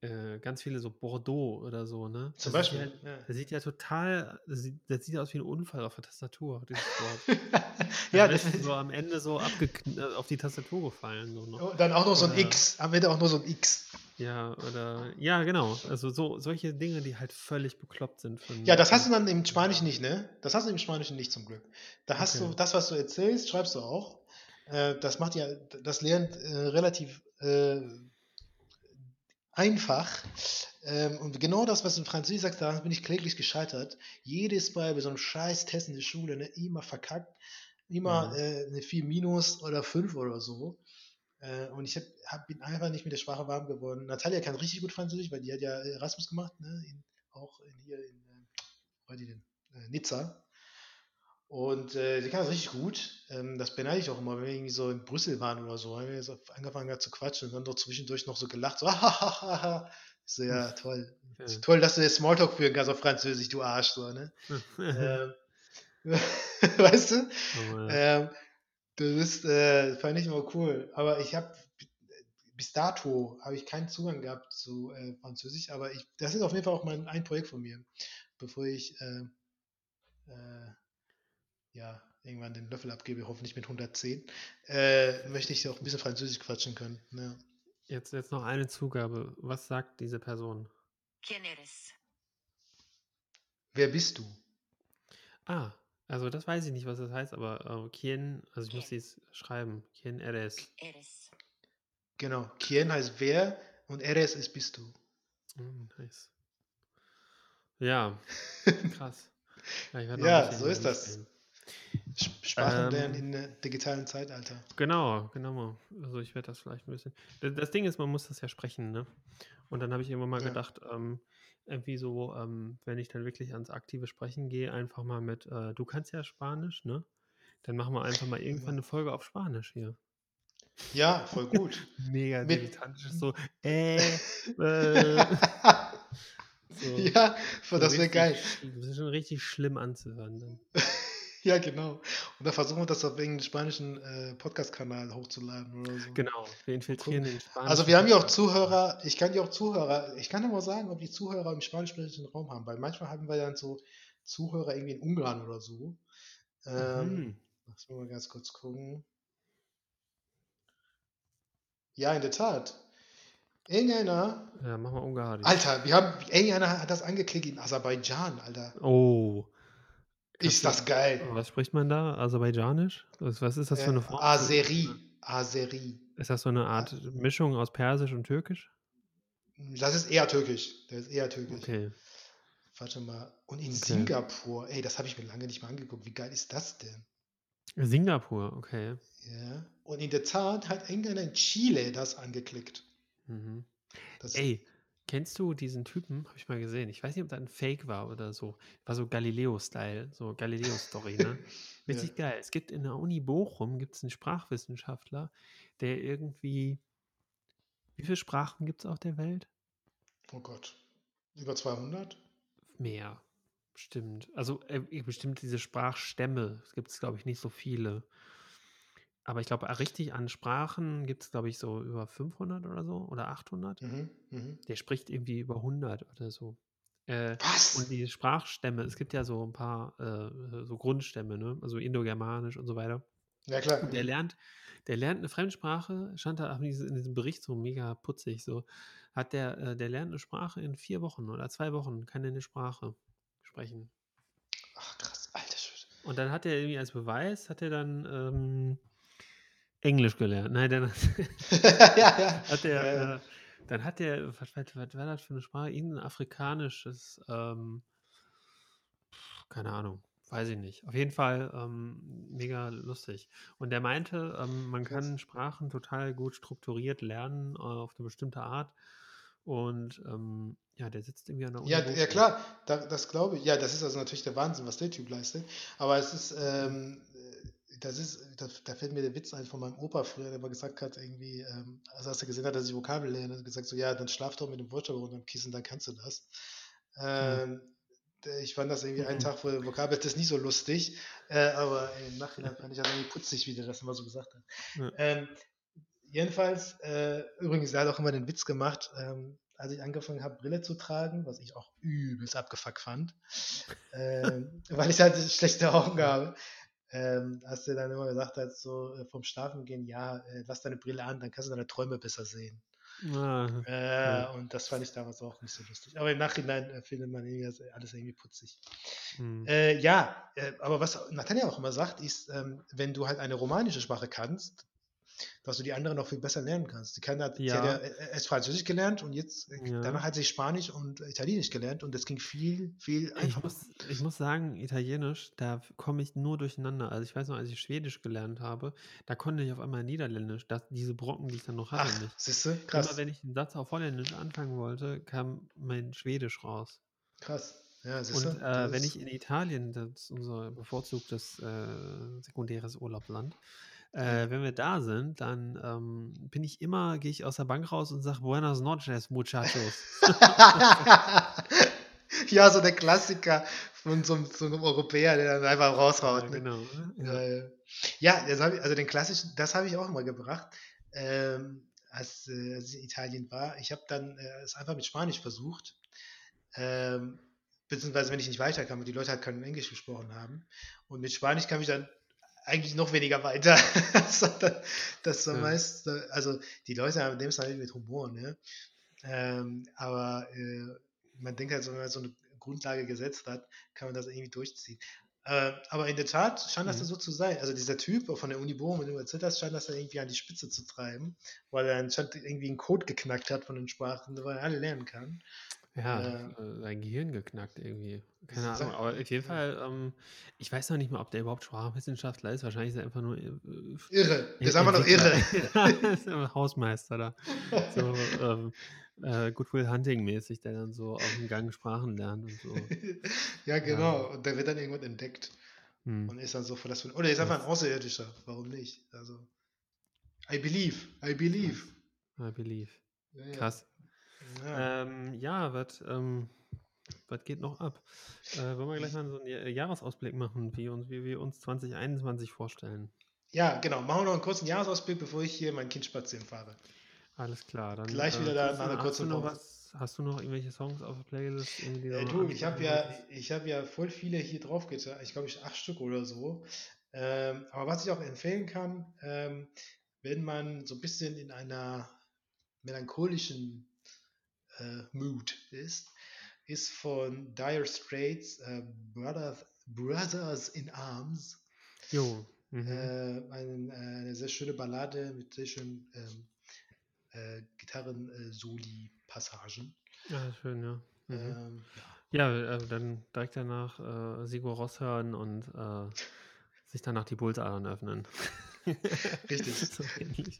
äh, ganz viele so Bordeaux oder so, ne? Zum das Beispiel. Sieht ja. halt, das sieht ja total, das sieht, das sieht aus wie ein Unfall auf der Tastatur, dieses Wort. ja, das ist so am Ende so äh, auf die Tastatur gefallen. So noch. Und dann auch noch so ein Oder- X, am Ende auch nur so ein X. Ja, oder, ja, genau. Also so, solche Dinge, die halt völlig bekloppt sind. Ja, das hast du dann im Spanischen nicht, ne? Das hast du im Spanischen nicht zum Glück. Da hast Okay. du das, was du erzählst, schreibst du auch. Äh, das macht ja, das lernt äh, relativ einfach. Ähm, und genau das, was du in Französisch sagst, da bin ich kläglich gescheitert. Jedes Mal bei so einem scheiß Test in der Schule, ne, immer verkackt. Immer Mhm. äh, eine 4 minus oder 5 oder so. Äh, und ich hab, hab, bin einfach nicht mit der Sprache warm geworden. Natalia kann richtig gut Französisch, weil die hat ja Erasmus gemacht, ne? In, auch in, hier in, äh, wo war die denn? Äh, Nizza. Und äh, die kann das richtig gut. Ähm, das beneide ich auch immer, wenn wir irgendwie so in Brüssel waren oder so, haben wir so angefangen hat zu quatschen und dann doch zwischendurch noch so gelacht, so. Ich so, ja, toll. Ja. Toll, dass du jetzt Smalltalk führen kannst auf Französisch, du Arsch, so, ne? ähm, weißt du? Aber, Ähm, das ist, äh, fand ich immer cool. Aber ich habe bis dato habe ich keinen Zugang gehabt zu äh, Französisch, aber ich, das ist auf jeden Fall auch mein ein Projekt von mir, bevor ich äh, äh, ja irgendwann den Löffel abgebe, hoffentlich mit 110, äh, möchte ich auch ein bisschen Französisch quatschen können. Ne? jetzt, jetzt noch eine Zugabe. Was sagt diese Person? ¿Quién eres? Wer bist du? Ah, also das weiß ich nicht, was das heißt, aber äh, Quien, also ich muss Quien. dies schreiben. Quien eres. Eres. Genau, Quien heißt wer und Eres ist bist du. Mm, nice. Ja, krass. Ja, Ja, so ist das. durchgehen. Sprachen Ähm, lernen in der digitalen Zeitalter. Genau, genau. Also ich werde das vielleicht ein bisschen. Das, das Ding ist, man muss das ja sprechen, ne? Und dann habe ich immer mal Ja. gedacht, ähm, irgendwie so, ähm, wenn ich dann wirklich ans aktive Sprechen gehe, einfach mal mit, äh, du kannst ja Spanisch, ne? Dann machen wir einfach mal irgendwann eine Folge auf Spanisch hier. Ja, voll gut. Mega Mit- dilettantisch, so, äh, äh. So, ja, so das wäre geil. Das ist schon richtig schlimm anzuhören dann. Ja, genau. Und dann versuchen wir das auf irgendeinen spanischen äh, Podcast-Kanal hochzuladen oder so. Genau, wir infiltrieren den Spanisch. Also wir haben ja auch Zuhörer, ich kann ja auch Zuhörer, ich kann ja mal sagen, ob die Zuhörer im spanischsprachigen Raum haben, weil manchmal haben wir dann so Zuhörer irgendwie in Ungarn oder so. Ähm, Mhm. Lass mich mal ganz kurz gucken. Ja, in der Tat. Irgendeiner, Ja, mach mal ungarisch. Alter, wir haben, irgendeiner hat das angeklickt in Aserbaidschan, Alter. Oh. Ist du- das geil. Was spricht man da? Aserbaidschanisch? Was was ist das für eine Äh, Form? Azeri. Azeri. Ist das so eine Art Mischung aus Persisch und Türkisch? Das ist eher türkisch. Das ist eher türkisch. Okay. Warte mal. Und in Okay. Singapur, ey, das habe ich mir lange nicht mal angeguckt. Wie geil ist das denn? Singapur, okay. Ja. Und in der Tat hat irgendeiner in Chile das angeklickt. Mhm. Das, Ey, kennst du diesen Typen? Habe ich mal gesehen. Ich weiß nicht, ob das ein Fake war oder so. War so Galileo-Style, so Galileo-Story, ne? Richtig geil. Es gibt in der Uni Bochum gibt's einen Sprachwissenschaftler, der irgendwie. Wie viele Sprachen gibt es auf der Welt? Oh Gott. Über 200? Mehr. Stimmt. Also äh, bestimmt diese Sprachstämme. Es gibt es, glaube ich, nicht so viele. Aber ich glaube, richtig an Sprachen gibt es, glaube ich, so über 500 oder so oder 800. Mhm. Mhm. Der spricht irgendwie über 100 oder so. Äh, Was? und die Sprachstämme, es gibt ja so ein paar äh, so Grundstämme, ne? Also Indogermanisch und so weiter. ja, klar. Und der lernt, der lernt eine Fremdsprache, stand da in diesem, in diesem Bericht so mega putzig, so hat der, äh, der lernt eine Sprache in vier Wochen oder zwei Wochen, kann er eine Sprache sprechen. Ach, krass. Alter Schwede. Und dann hat er irgendwie als Beweis, hat er dann ähm, Englisch gelernt. Nein, dann ja, ja. hat er, Ja, ja. äh, dann hat er, was, was, was war das für eine Sprache? Irgendein afrikanisches, ähm, keine Ahnung, weiß ich nicht. Auf jeden Fall ähm, mega lustig. Und der meinte, ähm, man kann Sprachen total gut strukturiert lernen, äh, auf eine bestimmte Art. Und ähm, ja, der sitzt irgendwie an der Uni. Ja, ja klar, da, das glaube ich. Ja, das ist also natürlich der Wahnsinn, was der Typ leistet. Aber es ist, ähm, das ist, da, da, fällt mir der Witz ein von meinem Opa früher, der mal gesagt hat, irgendwie, ähm, also als er gesehen hat, dass ich Vokabel lerne, hat gesagt so, ja, dann schlaf doch mit dem Wörterbuch und dem Kissen, dann kannst du das. Ähm, ich fand das irgendwie mhm. einen Tag vor der Vokabeltest nicht so lustig, äh, aber im Nachhinein fand ich das irgendwie putzig, wie der das immer so gesagt hat. Ja. Ähm, jedenfalls, äh, übrigens, er hat auch immer den Witz gemacht, ähm, als ich angefangen habe, Brille zu tragen, was ich auch übelst abgefuckt fand, äh, weil ich halt schlechte Augen habe. Ähm, hast du dann immer gesagt, halt so äh, vom Schlafen gehen, ja, äh, lass deine Brille an, dann kannst du deine Träume besser sehen. Ah, äh, ja. Und das fand ich damals auch nicht so lustig. Aber im Nachhinein äh, findet man irgendwie alles irgendwie putzig. Hm. Äh, ja, äh, aber was Nathanael auch immer sagt, ist, ähm, wenn du halt eine romanische Sprache kannst, dass du die andere noch viel besser lernen kannst. Die kann hat, ja. hat ja erst Französisch gelernt und jetzt äh, ja. danach hat sie Spanisch und Italienisch gelernt und das ging viel, viel einfacher. Ich muss, ich muss sagen, Italienisch, da komme ich nur durcheinander. Also ich weiß noch, als ich Schwedisch gelernt habe, da konnte ich auf einmal Niederländisch, das, diese Brocken, die ich dann noch hatte, Ach, nicht. Siehst du? Krass. Immer wenn ich einen Satz auf Holländisch anfangen wollte, kam mein Schwedisch raus. Krass. Ja, und äh, wenn ich in Italien, das ist unser bevorzugtes äh, sekundäres Urlaubsland, äh, wenn wir da sind, dann ähm, bin ich immer, gehe ich aus der Bank raus und sage Buenas noches, muchachos. ja, so der Klassiker von so, so, einem Europäer, der dann einfach raushaut. Ja, ne? genau. Ne? Ja, ja ich, also den klassischen, das habe ich auch immer gebracht. Ähm, als, äh, als, ich in Italien war. Ich habe dann äh, es einfach mit Spanisch versucht. Ähm, beziehungsweise wenn ich nicht weiterkam und die Leute halt kein Englisch gesprochen haben. Und mit Spanisch kam ich dann eigentlich noch weniger weiter. das ja. meist, also die Leute haben dem halt mit Humor, ne? Ähm, aber äh, man denkt halt, wenn man so eine Grundlage gesetzt hat, kann man das irgendwie durchziehen. Äh, aber in der Tat scheint das mhm. so zu sein. Also dieser Typ von der Uni Bochum, dem du erzählt hast, scheint das irgendwie an die Spitze zu treiben, weil er anscheinend irgendwie einen Code geknackt hat von den Sprachen, weil er alle lernen kann. Ja, äh, sein Gehirn geknackt irgendwie. Keine Ahnung, aber auf jeden Fall, ähm, ich weiß noch nicht mal, ob der überhaupt Sprachwissenschaftler ist. Wahrscheinlich ist er einfach nur. Äh, irre, der ist einfach noch irre. ja, ist ein Hausmeister da. So, ähm, äh, Goodwill Hunting-mäßig, der dann so auf dem Gang Sprachen lernt und so. ja, genau. Ja. Und der wird dann irgendwann entdeckt. Hm. Und ist dann so das. Oder ist einfach ein Außerirdischer. Warum nicht? Also. I believe. I believe. I believe. Ja, Krass. Ja, ähm, ja was, ähm, geht noch ab? Äh, wollen wir gleich mal so einen Jahresausblick machen, wie, uns, wie wir uns 2021 vorstellen? Ja, genau. Machen wir noch einen kurzen Jahresausblick, bevor ich hier mein Kind spazieren fahre. Alles klar. Dann, Gleich wieder äh, da nach einer kurzen Pause. Hast du noch irgendwelche Songs auf der Playlist? Äh, du, ich habe ja, hab ja voll viele hier drauf getan. Ich glaube, ich acht Stück oder so. Ähm, aber was ich auch empfehlen kann, ähm, wenn man so ein bisschen in einer melancholischen äh, Mood ist, ist von Dire Straits äh, Brothers, Brothers in Arms. Jo. Mhm. Äh, ein, äh, eine sehr schöne Ballade mit sehr schönen ähm, äh, Gitarren-Soli-Passagen. Ja, schön, ja. Mhm. Ähm, ja, ja äh, dann direkt danach äh, Sigur Ross hören und sich danach die Pulsadern öffnen. Richtig. so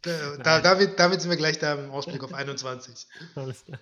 da, da, damit, damit sind wir gleich da im Ausblick auf 21. Alles klar.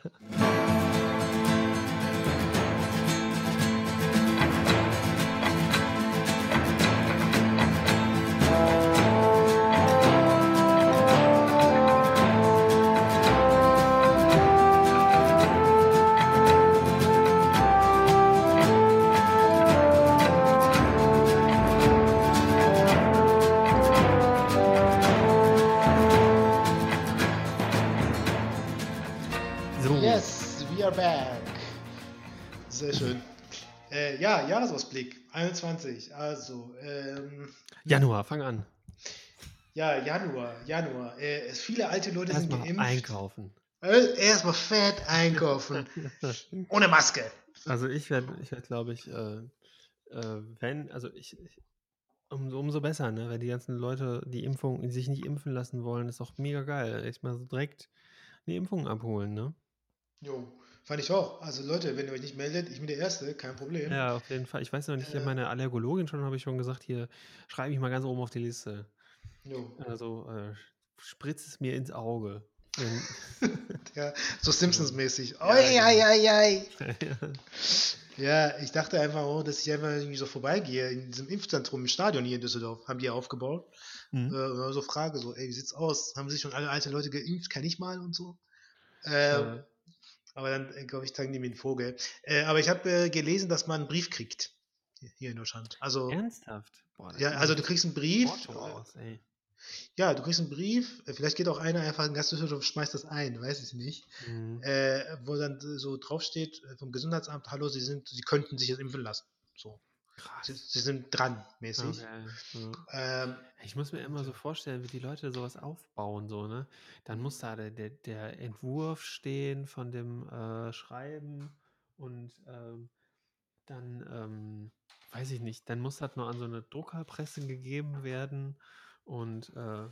Jahresausblick 21. Also ähm, Januar, fang an. Ja, Januar, Januar. Äh, viele alte Leute Erst sind geimpft. Einkaufen. Äh, erstmal fett einkaufen. Ohne Maske. Also ich werde, ich werde, glaube ich, äh, äh, wenn, also ich, ich umso, umso besser, ne? Wenn die ganzen Leute die Impfung, sich nicht impfen lassen wollen, ist doch mega geil. Echt mal so direkt eine Impfung abholen, ne? Jo. Fand ich auch. Also Leute, wenn ihr euch nicht meldet, ich bin der Erste, kein Problem. Ja, auf jeden Fall. Ich weiß noch nicht, äh, meine Allergologin schon, habe ich schon gesagt, hier schreibe ich mal ganz oben auf die Liste. Jo. Also äh, spritz es mir ins Auge. ja, so Simpsons-mäßig. Oi, ei, ei, ei. Ja, ich dachte einfach, oh, dass ich einfach irgendwie so vorbeigehe in diesem Impfzentrum im Stadion hier in Düsseldorf. Haben die ja aufgebaut. Mhm. Äh, so frage, so, ey, wie sieht's aus? Haben sich schon alle alte Leute geimpft? Kann ich mal und so? Äh, ja. Aber dann, äh, glaube ich, zeigen die mir den Vogel. Äh, aber ich habe äh, gelesen, dass man einen Brief kriegt. Hier in Deutschland. Also, Ernsthaft? Boah, ja, also du kriegst einen Brief. Aus, ja, du kriegst einen Brief, äh, vielleicht geht auch einer einfach in Gast und schmeißt das ein, weiß ich nicht. Mhm. Äh, wo dann so draufsteht vom Gesundheitsamt, hallo, Sie sind, Sie könnten sich jetzt impfen lassen. So. Sie, sie, sind dran, mäßig. Okay. Ja. Ähm, ich muss mir immer so vorstellen, wie die Leute sowas aufbauen, so, ne? Dann muss da der, der, der Entwurf stehen von dem äh, Schreiben und ähm, dann, ähm, weiß ich nicht, dann muss das noch an so eine Druckerpresse gegeben werden und äh,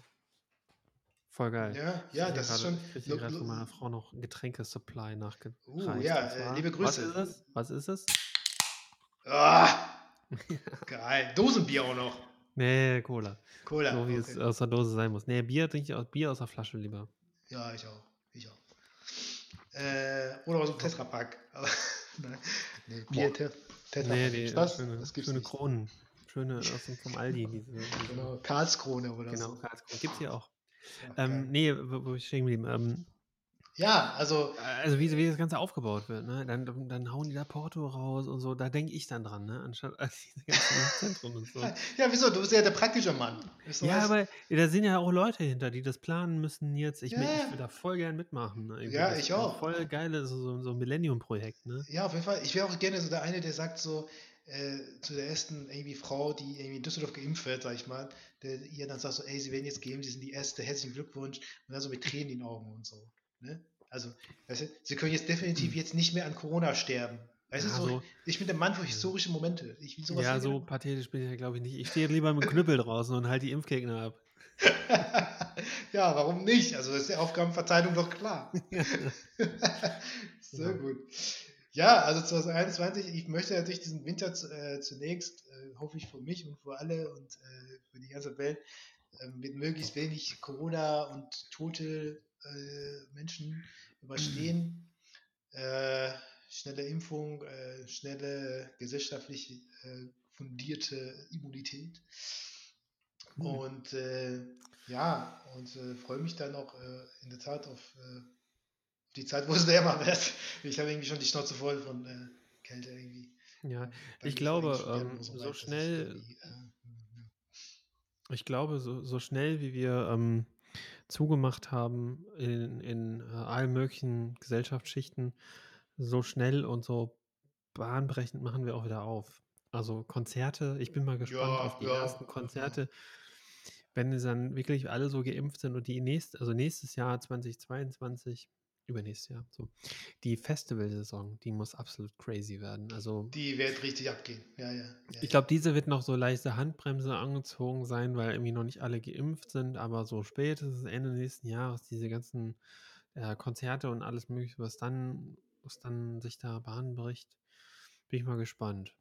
voll geil. Ja, ja, das ist schon. Ich habe gerade von meiner Frau noch Getränke-Supply nachgereicht. Uh, ja, äh, liebe Grüße. Was ist es? Was ist es? Ah, geil. Dosenbier auch noch. Nee, Cola. Cola. So wie okay. es aus der Dose sein muss. Nee, Bier trinke ich aus, Bier aus der Flasche lieber. Ja, ich auch. Ich auch. Äh, oder aus dem Tetrapack. nee, Bier, Tetrapack. Nee, die, das, schöne, das gibt's schöne nicht. Kronen. Schöne aus dem, vom Aldi. Diese, diese. Genau, Karlskrone oder genau, so. Genau, Karlskrone. Gibt es hier auch. Ja, ähm, nee, wo, wo ich stehen geblieben. Ähm, ja, also. Also wie, wie das Ganze aufgebaut wird, ne? Dann, dann hauen die da Porto raus und so, da denke ich dann dran, ne? Anstatt als diese ganzen Zentrum und so. Ja, wieso? Du bist ja der praktische Mann. Ja, was? aber da sind ja auch Leute hinter, die das planen müssen jetzt. Ich, ja. ich will da voll gern mitmachen. Ne? Ja, ich auch. Voll geile, so, so, so Millennium-Projekt, ne? Ja, auf jeden Fall. Ich wäre auch gerne so der eine, der sagt so, äh, zu der ersten irgendwie Frau, die irgendwie in Düsseldorf geimpft wird, sag ich mal, der ihr dann sagt so, ey, sie werden jetzt geimpft, sie sind die erste, herzlichen Glückwunsch und dann so mit Tränen in den Augen und so. Ne? Also, weißt du, sie können jetzt definitiv jetzt nicht mehr an Corona sterben. Weißt ja, du, so, so, ich bin der Mann für historische Momente. Ich will sowas ja, so machen. pathetisch bin ich ja, glaube ich, nicht. Ich stehe lieber mit dem Knüppel draußen und halte die Impfgegner ab. ja, warum nicht? Also ist die Aufgabenverteilung doch klar. Sehr ja. gut. Ja, also 2021, ich möchte natürlich diesen Winter äh, zunächst, äh, hoffe ich für mich und für alle und äh, für die ganze Welt, ähm, mit möglichst wenig Corona und tote Menschen überstehen. Mhm. schnelle Impfung, äh, schnelle gesellschaftlich fundierte Immunität. Mhm. Und ja, und freue mich dann auch in der Tat auf die Zeit, wo es wärmer wird. Ich habe irgendwie schon die Schnauze voll von äh, Kälte irgendwie. Ja, ich glaube, ähm, so, so schnell. Äh, ich glaube, so, so schnell wie wir ähm, zugemacht haben in, in äh, allen möglichen Gesellschaftsschichten, so schnell und so bahnbrechend machen wir auch wieder auf. Also Konzerte, ich bin mal gespannt ja, auf die ja, ersten Konzerte. Wenn dann wirklich alle so geimpft sind und die nächste, also nächstes Jahr 2022 Übernächstes Jahr. So. Die Festivalsaison, die muss absolut crazy werden. Also, die wird richtig abgehen. Ja, ja. ja ich glaube, diese wird noch so leichte Handbremse angezogen sein, weil irgendwie noch nicht alle geimpft sind, aber so spätestens Ende nächsten Jahres diese ganzen äh, Konzerte und alles mögliche, was dann, was dann sich da Bahn bricht, bin ich mal gespannt.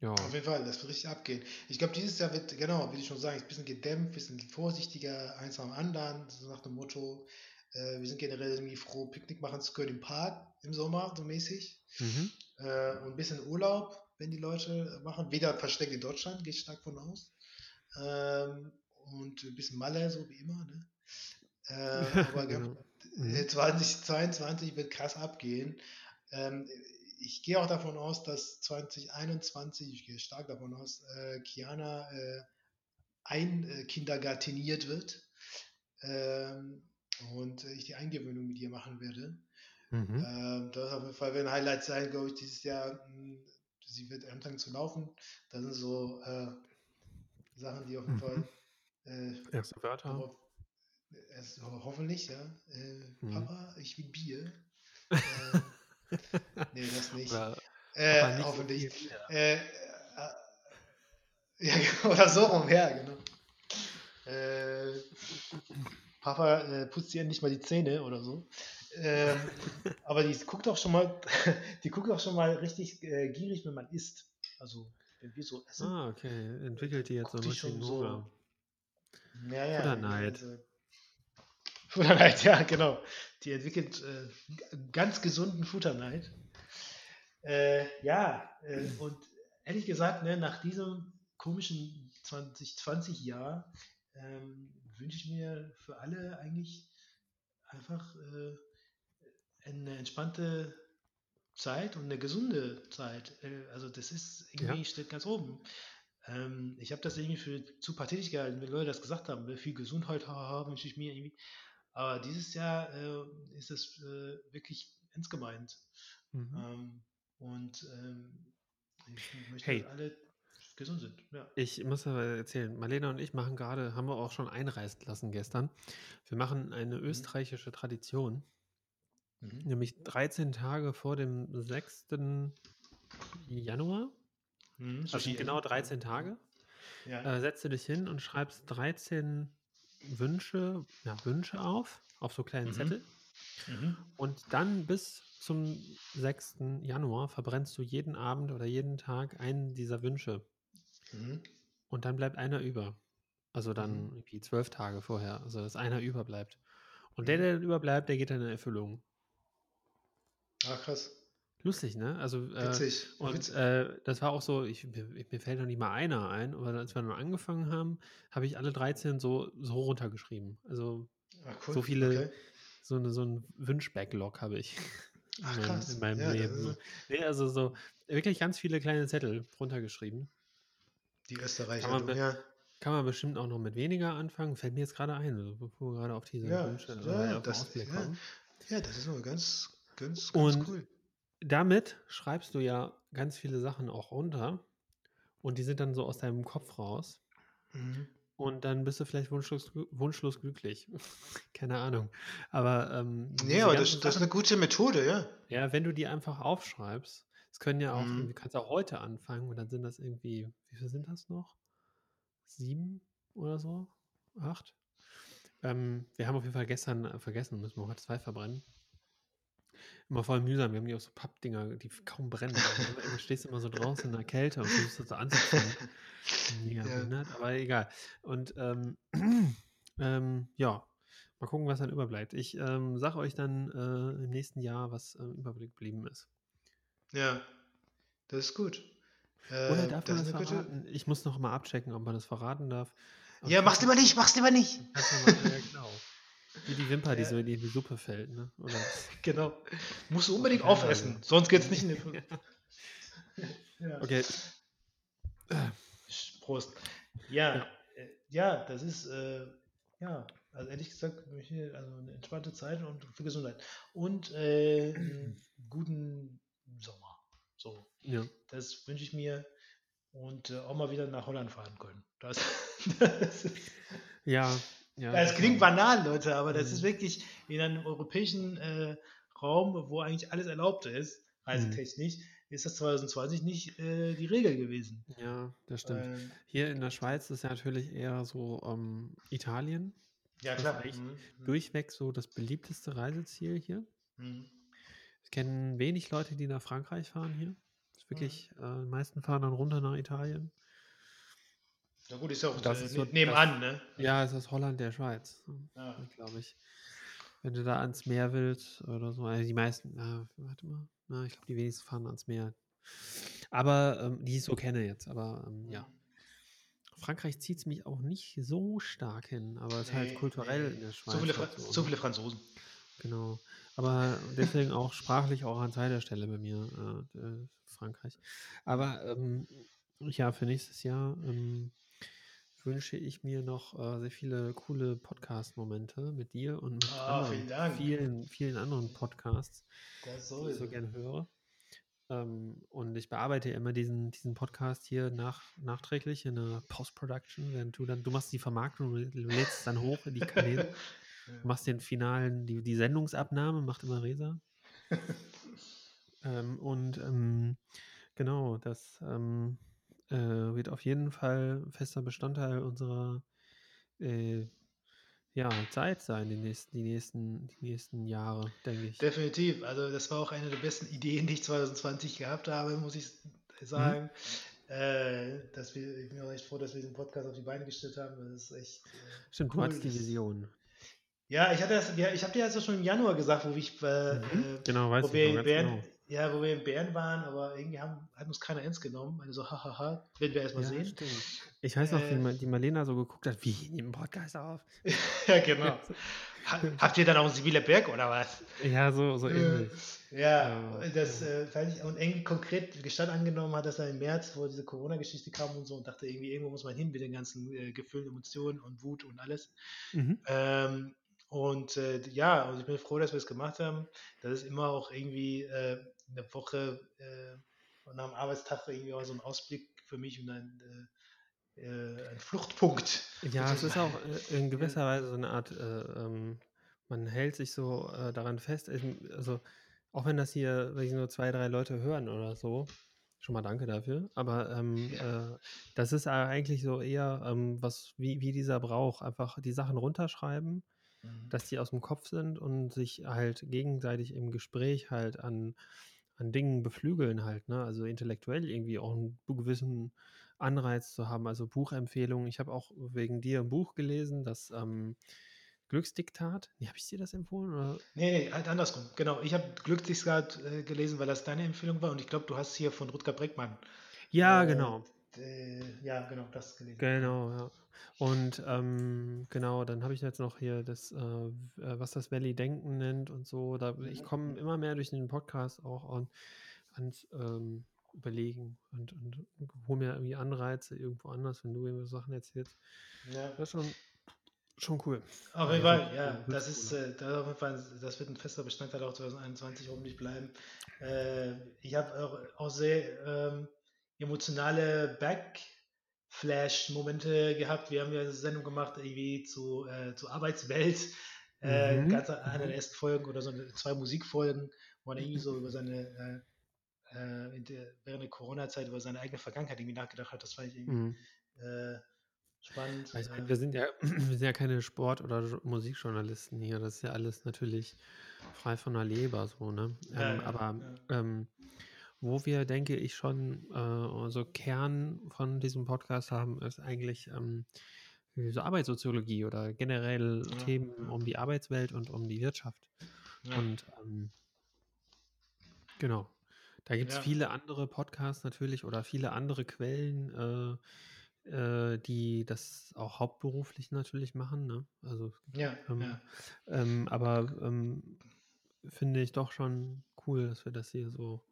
Ja. Auf jeden Fall, das wird richtig abgehen. Ich glaube, dieses Jahr wird, genau, wie du schon sagst, ein bisschen gedämpft, ein bisschen vorsichtiger, eins am anderen, so nach dem Motto, äh, wir sind generell irgendwie froh, Picknick machen zu können im Park im Sommer, so mäßig. Mhm. Äh, und ein bisschen Urlaub, wenn die Leute machen. Wieder versteckt in Deutschland, gehe ich stark von aus. Ähm, und ein bisschen Malle, so wie immer. Ne? Äh, aber genau. 2022 mhm. wird krass abgehen. Ähm, ich gehe auch davon aus, dass 2021, ich gehe stark davon aus, äh, Kiana äh, einkindergarteniert äh, wird. Ähm, und äh, ich die Eingewöhnung mit ihr machen werde. Mhm. Ähm, das auf jeden Fall ein Highlight sein, glaube ich, dieses Jahr. Hm, sie wird anfangen zu laufen. Das sind so äh, Sachen, die auf jeden mhm. Fall. Äh, Erste Wörter. Darauf, erst, hoffentlich, ja. Äh, mhm. Papa, ich will Bier. äh, nee, das nicht. Oder, äh, nicht hoffentlich. Äh, äh, ja, oder so rum, ja, genau. Papa äh, putzt ihr nicht mal die Zähne oder so. Ähm, aber die guckt auch schon mal, die guckt auch schon mal richtig äh, gierig, wenn man isst. Also wenn wir so essen. Ah, okay. Entwickelt die jetzt so ein bisschen so. Ja, ja. Futterneid. Futterneid, ja, genau. Die entwickelt äh, ganz gesunden Futterneid. Äh, ja, äh, und ehrlich gesagt, ne, nach diesem komischen 2020-Jahr ähm, wünsche ich mir für alle eigentlich einfach äh, eine entspannte Zeit und eine gesunde Zeit. Äh, also das ist irgendwie ja. steht ganz oben. Ähm, ich habe das irgendwie für zu pathetisch gehalten, wenn Leute das gesagt haben. Ne? Viel Gesundheit haben wünsche ich mir irgendwie. Aber dieses Jahr äh, ist es äh, wirklich ernst gemeint. Mhm. Ähm, und ähm, ich möchte hey. alle gesund sind. Ja. Ich muss aber erzählen, Marlena und ich machen gerade, haben wir auch schon einreisen lassen gestern. Wir machen eine mhm. österreichische Tradition. Mhm. Nämlich 13 Tage vor dem 6. Januar. Mhm, also genau 13 Tage. Ja. Äh, setzt du dich hin und schreibst 13 Wünsche, ja, Wünsche auf, auf so kleinen mhm. Zettel. Mhm. Und dann bis zum 6. Januar verbrennst du jeden Abend oder jeden Tag einen dieser Wünsche. Mhm. Und dann bleibt einer über. Also dann mhm. irgendwie zwölf Tage vorher. Also dass einer überbleibt. Und der, mhm. der überbleibt, der geht dann in Erfüllung. Ah, krass. Lustig, ne? Also, äh, Witzig. und Witzig. Äh, das war auch so, ich, mir, mir, fällt noch nicht mal einer ein, aber als wir dann angefangen haben, habe ich alle 13 so, so runtergeschrieben. Also Ach, cool. so viele, okay. so, eine, so ein Wünsch-Backlog habe ich Ach, in, meinem, in meinem ja, Leben. Nee, also so wirklich ganz viele kleine Zettel runtergeschrieben. Die Österreicher, kann ja. Kann man bestimmt auch noch mit weniger anfangen. Fällt mir jetzt gerade ein, bevor wir gerade auf diese ja, Wünsche ja, auf das, ja. Ja, das ist nur ganz, ganz, ganz Und cool. Damit schreibst du ja ganz viele Sachen auch runter und die sind dann so aus deinem Kopf raus. Mhm. Und dann bist du vielleicht wunschlos, wunschlos glücklich. Keine Ahnung. Aber. Ähm, nee, aber das, das, ist eine gute Methode, ja. Ja, wenn du die einfach aufschreibst, es können ja auch, mhm. du kannst auch heute anfangen und dann sind das irgendwie, wie viel sind das noch? Sieben oder so? Acht? Ähm, wir haben auf jeden Fall gestern äh, vergessen, müssen wir heute zwei verbrennen. Immer voll mühsam. Wir haben die auch so Pappdinger, die kaum brennen. du stehst immer so draußen in der Kälte und versuchst das so anzuziehen. Mega ja. aber egal. Und ähm, ähm, ja, mal gucken, was dann überbleibt. Ich ähm, sage euch dann äh, im nächsten Jahr, was äh, Überblick geblieben ist. Ja, das ist gut. Äh, Oder darf man das verraten? Gute... Ich muss noch mal abchecken, ob man das verraten darf. Aber ja, mach's lieber nicht, mach's lieber nicht. Ja, genau. Wie die Wimper, die so in die Suppe fällt, ne? Oder? genau. Musst du unbedingt okay, aufessen, also. sonst geht's nicht in die ja. Okay. Prost. Ja, ja, äh, ja das ist, äh, ja, also ehrlich gesagt, also eine entspannte Zeit und für Gesundheit. Und äh, einen guten Sommer. So. Ja. Das wünsche ich mir und äh, auch mal wieder nach Holland fahren können. Das, das ja, ja. Es klingt banal, Leute, aber das mhm. ist wirklich in einem europäischen äh, Raum, wo eigentlich alles erlaubt ist, reisetechnisch, mhm. ist das 2020 nicht äh, die Regel gewesen. Ja, das stimmt. Ähm, Hier in der Schweiz ist ja natürlich eher so ähm, Italien. Ja, klar. Mhm. Durchweg so das beliebteste Reiseziel hier. Mhm. Ich kenne wenig Leute, die nach Frankreich fahren hier. Das ist wirklich, mhm. äh, die meisten fahren dann runter nach Italien. Na gut, ist ja auch das äh, ist so, nebenan, das, ne? Ja, es ist Holland der Schweiz. Ja. Glaube ich. Wenn du da ans Meer willst oder so. Also die meisten, na, warte mal. Na, ich glaube, die wenigsten fahren ans Meer. Aber ähm, die ich so kenne jetzt. Aber ähm, ja. Frankreich zieht es mich auch nicht so stark hin, aber es ist halt kulturell nee. in der Schweiz. So viele, Fra so, so viele Franzosen. Genau. Aber deswegen auch sprachlich auch an zweiter Stelle bei mir äh, äh, Frankreich. Aber ähm, ja, für nächstes Jahr ähm, wünsche ich mir noch äh, sehr viele coole Podcast-Momente mit dir und mit oh, vielen, vielen, vielen, anderen Podcasts, die ich so gerne höre. Ähm, und ich bearbeite immer diesen, diesen Podcast hier nach, nachträglich in der Post-Production, während du dann, du machst die Vermarktung, du lädst es dann hoch in die Kanäle. Du machst den finalen, die, die Sendungsabnahme, macht immer Resa. ähm, und ähm, genau, das ähm, äh, wird auf jeden Fall fester Bestandteil unserer äh, ja, Zeit sein, die nächsten, die, nächsten, die nächsten Jahre, denke ich. Definitiv. Also das war auch eine der besten Ideen, die ich 2020 gehabt habe, muss ich mhm. sagen. Mhm. Äh, dass wir, ich bin auch echt froh, dass wir diesen Podcast auf die Beine gestellt haben. Das ist echt. Äh, Stimmt, cool. du hattest die Vision. Ja, ich hatte das, ja, ich habe dir also schon im Januar gesagt, wo ich, äh, mhm, äh, genau, weiß wo wir in Bern, genau. ja, wo wir in Bern waren, aber irgendwie haben, hat uns keiner ernst genommen. Also so, hahaha, werden wir erstmal ja, sehen. Stimmt. Ich weiß noch, äh, wie die Marlena so geguckt hat, wie in dem Podcast auf. ja, genau. Habt ihr dann auch einen Sibylle Berg oder was? Ja, so, so ähnlich. Ja, ja, das äh, fand ich, und irgendwie konkret Gestalt angenommen hat, dass er im März, wo diese Corona-Geschichte kam und so, und dachte irgendwie, irgendwo muss man hin mit den ganzen äh, Gefühlen, Emotionen und Wut und alles. Mhm. Ähm, und äh, ja, also ich bin froh, dass wir es gemacht haben. Das ist immer auch irgendwie äh, eine Woche äh, nach dem Arbeitstag irgendwie auch so ein Ausblick für mich und ein, äh, äh, ein Fluchtpunkt. Ja, es ist auch äh, in gewisser Weise so eine Art, ähm, man hält sich so daran fest, also auch wenn das hier wenn nur zwei, drei Leute hören oder so, schon mal danke dafür, aber ähm, ja. das ist eigentlich so eher ähm, was wie, wie dieser Brauch, einfach die Sachen runterschreiben Mhm. dass die aus dem Kopf sind und sich halt gegenseitig im Gespräch halt an, an Dingen beflügeln halt, ne? Also intellektuell irgendwie auch einen gewissen Anreiz zu haben. Also Buchempfehlungen. Ich habe auch wegen dir ein Buch gelesen, das ähm, Glücksdiktat. Nee, habe ich dir das empfohlen? Oder? Nee, nee, halt andersrum. Genau. Ich habe Glücksdiktat äh, gelesen, weil das deine Empfehlung war und ich glaube, du hast hier von Rutger Breckmann. Ja, äh, genau. Äh, ja, genau, das gelesen. Genau, ja. Und ähm, genau, dann habe ich jetzt noch hier das, äh, äh was das Valley Denken nennt und so. Da, ich komme mhm. immer mehr durch den Podcast auch an, ans ähm, Überlegen und, und hole mir irgendwie Anreize irgendwo anders, wenn du irgendwie Sachen erzählst. Ja. Das ist schon, schon cool. Auf jeden Fall, ja. Das ist, äh, das, auf jeden Fall, das wird ein fester Bestandteil auch 2021 hoffentlich bleiben. Äh, ich habe auch, auch sehr ähm, emotionale Back- Flash-Momente gehabt. Wir haben ja eine Sendung gemacht, irgendwie zu, äh, zur Arbeitswelt. Äh, mhm. ganz eine der ersten Folgen oder so zwei Musikfolgen, wo man irgendwie so über seine, äh, äh der, während der Corona-Zeit über seine eigene Vergangenheit irgendwie nachgedacht hat. Das fand ich irgendwie mhm. Äh, spannend. Also, wir, sind ja, wir sind ja keine Sport- oder Musikjournalisten hier. Das ist ja alles natürlich frei von der Leber so, ne? Ähm, ja, ja, aber ja. Ähm, wo wir, denke ich, schon äh, so Kern von diesem Podcast haben, ist eigentlich ähm, so Arbeitssoziologie oder generell ja, Themen ja. um die Arbeitswelt und um die Wirtschaft. Ja. Und ähm, genau. Da gibt es viele andere Podcasts natürlich oder viele andere Quellen, äh, äh, die das auch hauptberuflich natürlich machen. Ne? Also, ja, ähm, ähm, aber ähm, finde ich doch schon cool, dass wir das hier so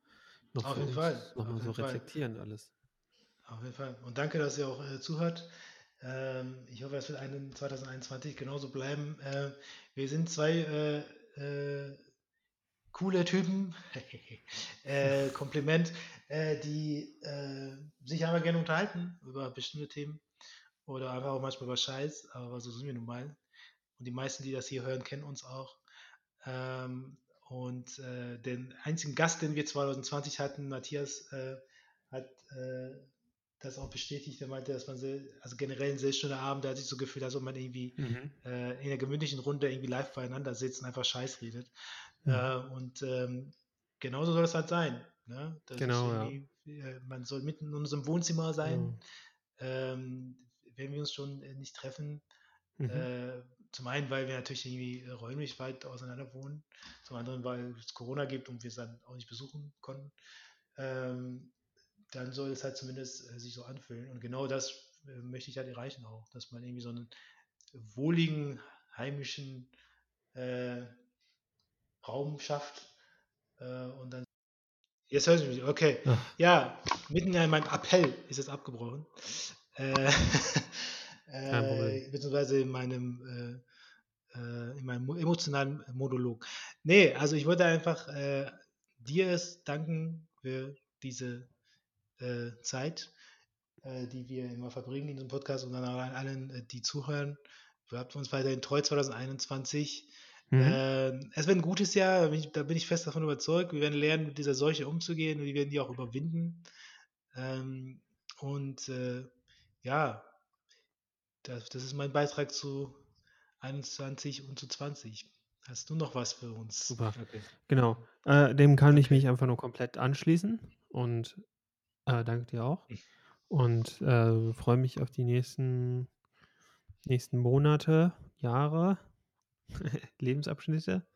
noch Auf jeden Fall. Nochmal so reflektieren Fall. alles. Auf jeden Fall. Und danke, dass ihr auch äh, zuhört. Ähm, ich hoffe, es wird einen 2021 genauso bleiben. Äh, wir sind zwei äh, äh coole Typen, äh, Kompliment, äh, die sich aber gerne unterhalten über bestimmte Themen oder einfach auch manchmal über Scheiß, aber so sind wir nun mal. Und die meisten, die das hier hören, kennen uns auch. Ähm, und äh, den einzigen Gast, den wir 2020 hatten, Matthias, äh, hat äh, das auch bestätigt. Er meinte, dass man sehr, also generell ein sehr schöner Abend, da hat sich so gefühlt, als ob man irgendwie mhm. Äh, in einer gemütlichen Runde irgendwie live beieinander sitzt und einfach Scheiß redet. Mhm. Äh, und ähm, genauso soll es halt sein. Ne? genau, ja. Äh, man soll mitten in unserem Wohnzimmer sein. Mhm. Ähm, wenn wir uns schon nicht treffen, mhm. Zum einen, weil wir natürlich irgendwie äh, räumlich weit auseinander wohnen, zum anderen, weil es Corona gibt und wir es dann auch nicht besuchen konnten. Ähm, dann soll es halt zumindest äh, sich so anfühlen. Und genau das äh, möchte ich halt erreichen auch, dass man irgendwie so einen wohligen, heimischen äh, Raum schafft äh, und dann. Jetzt hörst du mich, okay. Ja, ja mitten in meinem Appell ist es abgebrochen. Äh, beziehungsweise in meinem, äh, äh, in meinem emotionalen Monolog. Nee, also ich wollte einfach äh, dir es danken für diese äh, Zeit, äh, die wir immer verbringen in diesem Podcast und dann auch an allen, die zuhören. Bleibt uns weiterhin treu 2021. Mhm. Äh, es wird ein gutes Jahr, da bin, ich, da bin, ich, fest davon überzeugt. Wir werden lernen, mit dieser Seuche umzugehen und wir werden die auch überwinden. Ähm, und äh, ja, das, das ist mein Beitrag zu 21 und zu 20. Hast du noch was für uns? Super. Okay. Genau. Äh, dem kann okay. ich mich einfach nur komplett anschließen und äh, danke dir auch. Und äh, freue mich auf die nächsten, nächsten Monate, Jahre. Lebensabschnitte.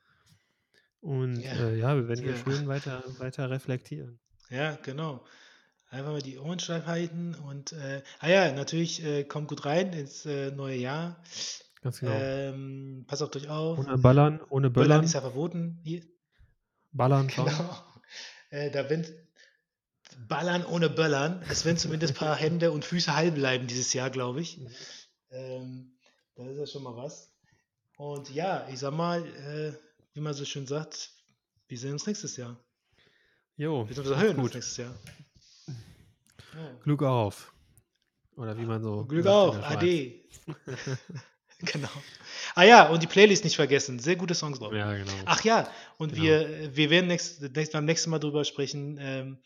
Und ja, äh, ja wir werden hier schön weiter, weiter reflektieren. Ja, genau. Einfach mal die Ohren steif halten und äh, ah ja, natürlich äh, kommt gut rein ins äh, neue Jahr. Ganz genau. Ähm, pass auf euch auf. Ohne Ballern, ohne Böllern. Böllern ist ja verboten. Hier. Ballern schon. Genau. Äh, da wenn Ballern ohne Böllern. Es werden zumindest ein paar Hände und Füße heil bleiben dieses Jahr, glaube ich. Ähm, das ist ja schon mal was. Und ja, ich sag mal, äh, wie man so schön sagt, wir sehen uns nächstes Jahr. Jo, wir hören uns nächstes Jahr. Ja. Glück auf. Oder wie man so. Glück auf, Ade. genau. Ah ja, und die Playlist nicht vergessen. Sehr gute Songs drauf. Ja, genau. Ach ja, und genau. wir, wir werden nächst, nächst, beim nächsten Mal drüber sprechen, ähm,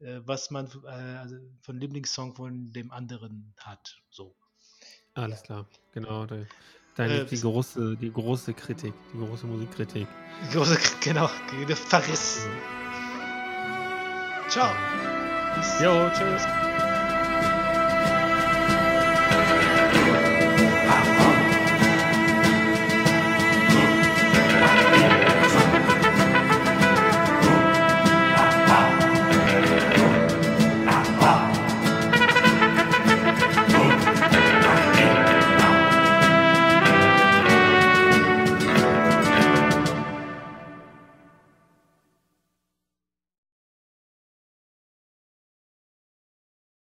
äh, was man äh, also von Lieblingssong von dem anderen hat. So. Alles ja. klar, genau. Da, da äh, die, große, die große Kritik, die große Musikkritik. Die große, genau, der Verriss. Mhm. Ciao. Jo, tschüss.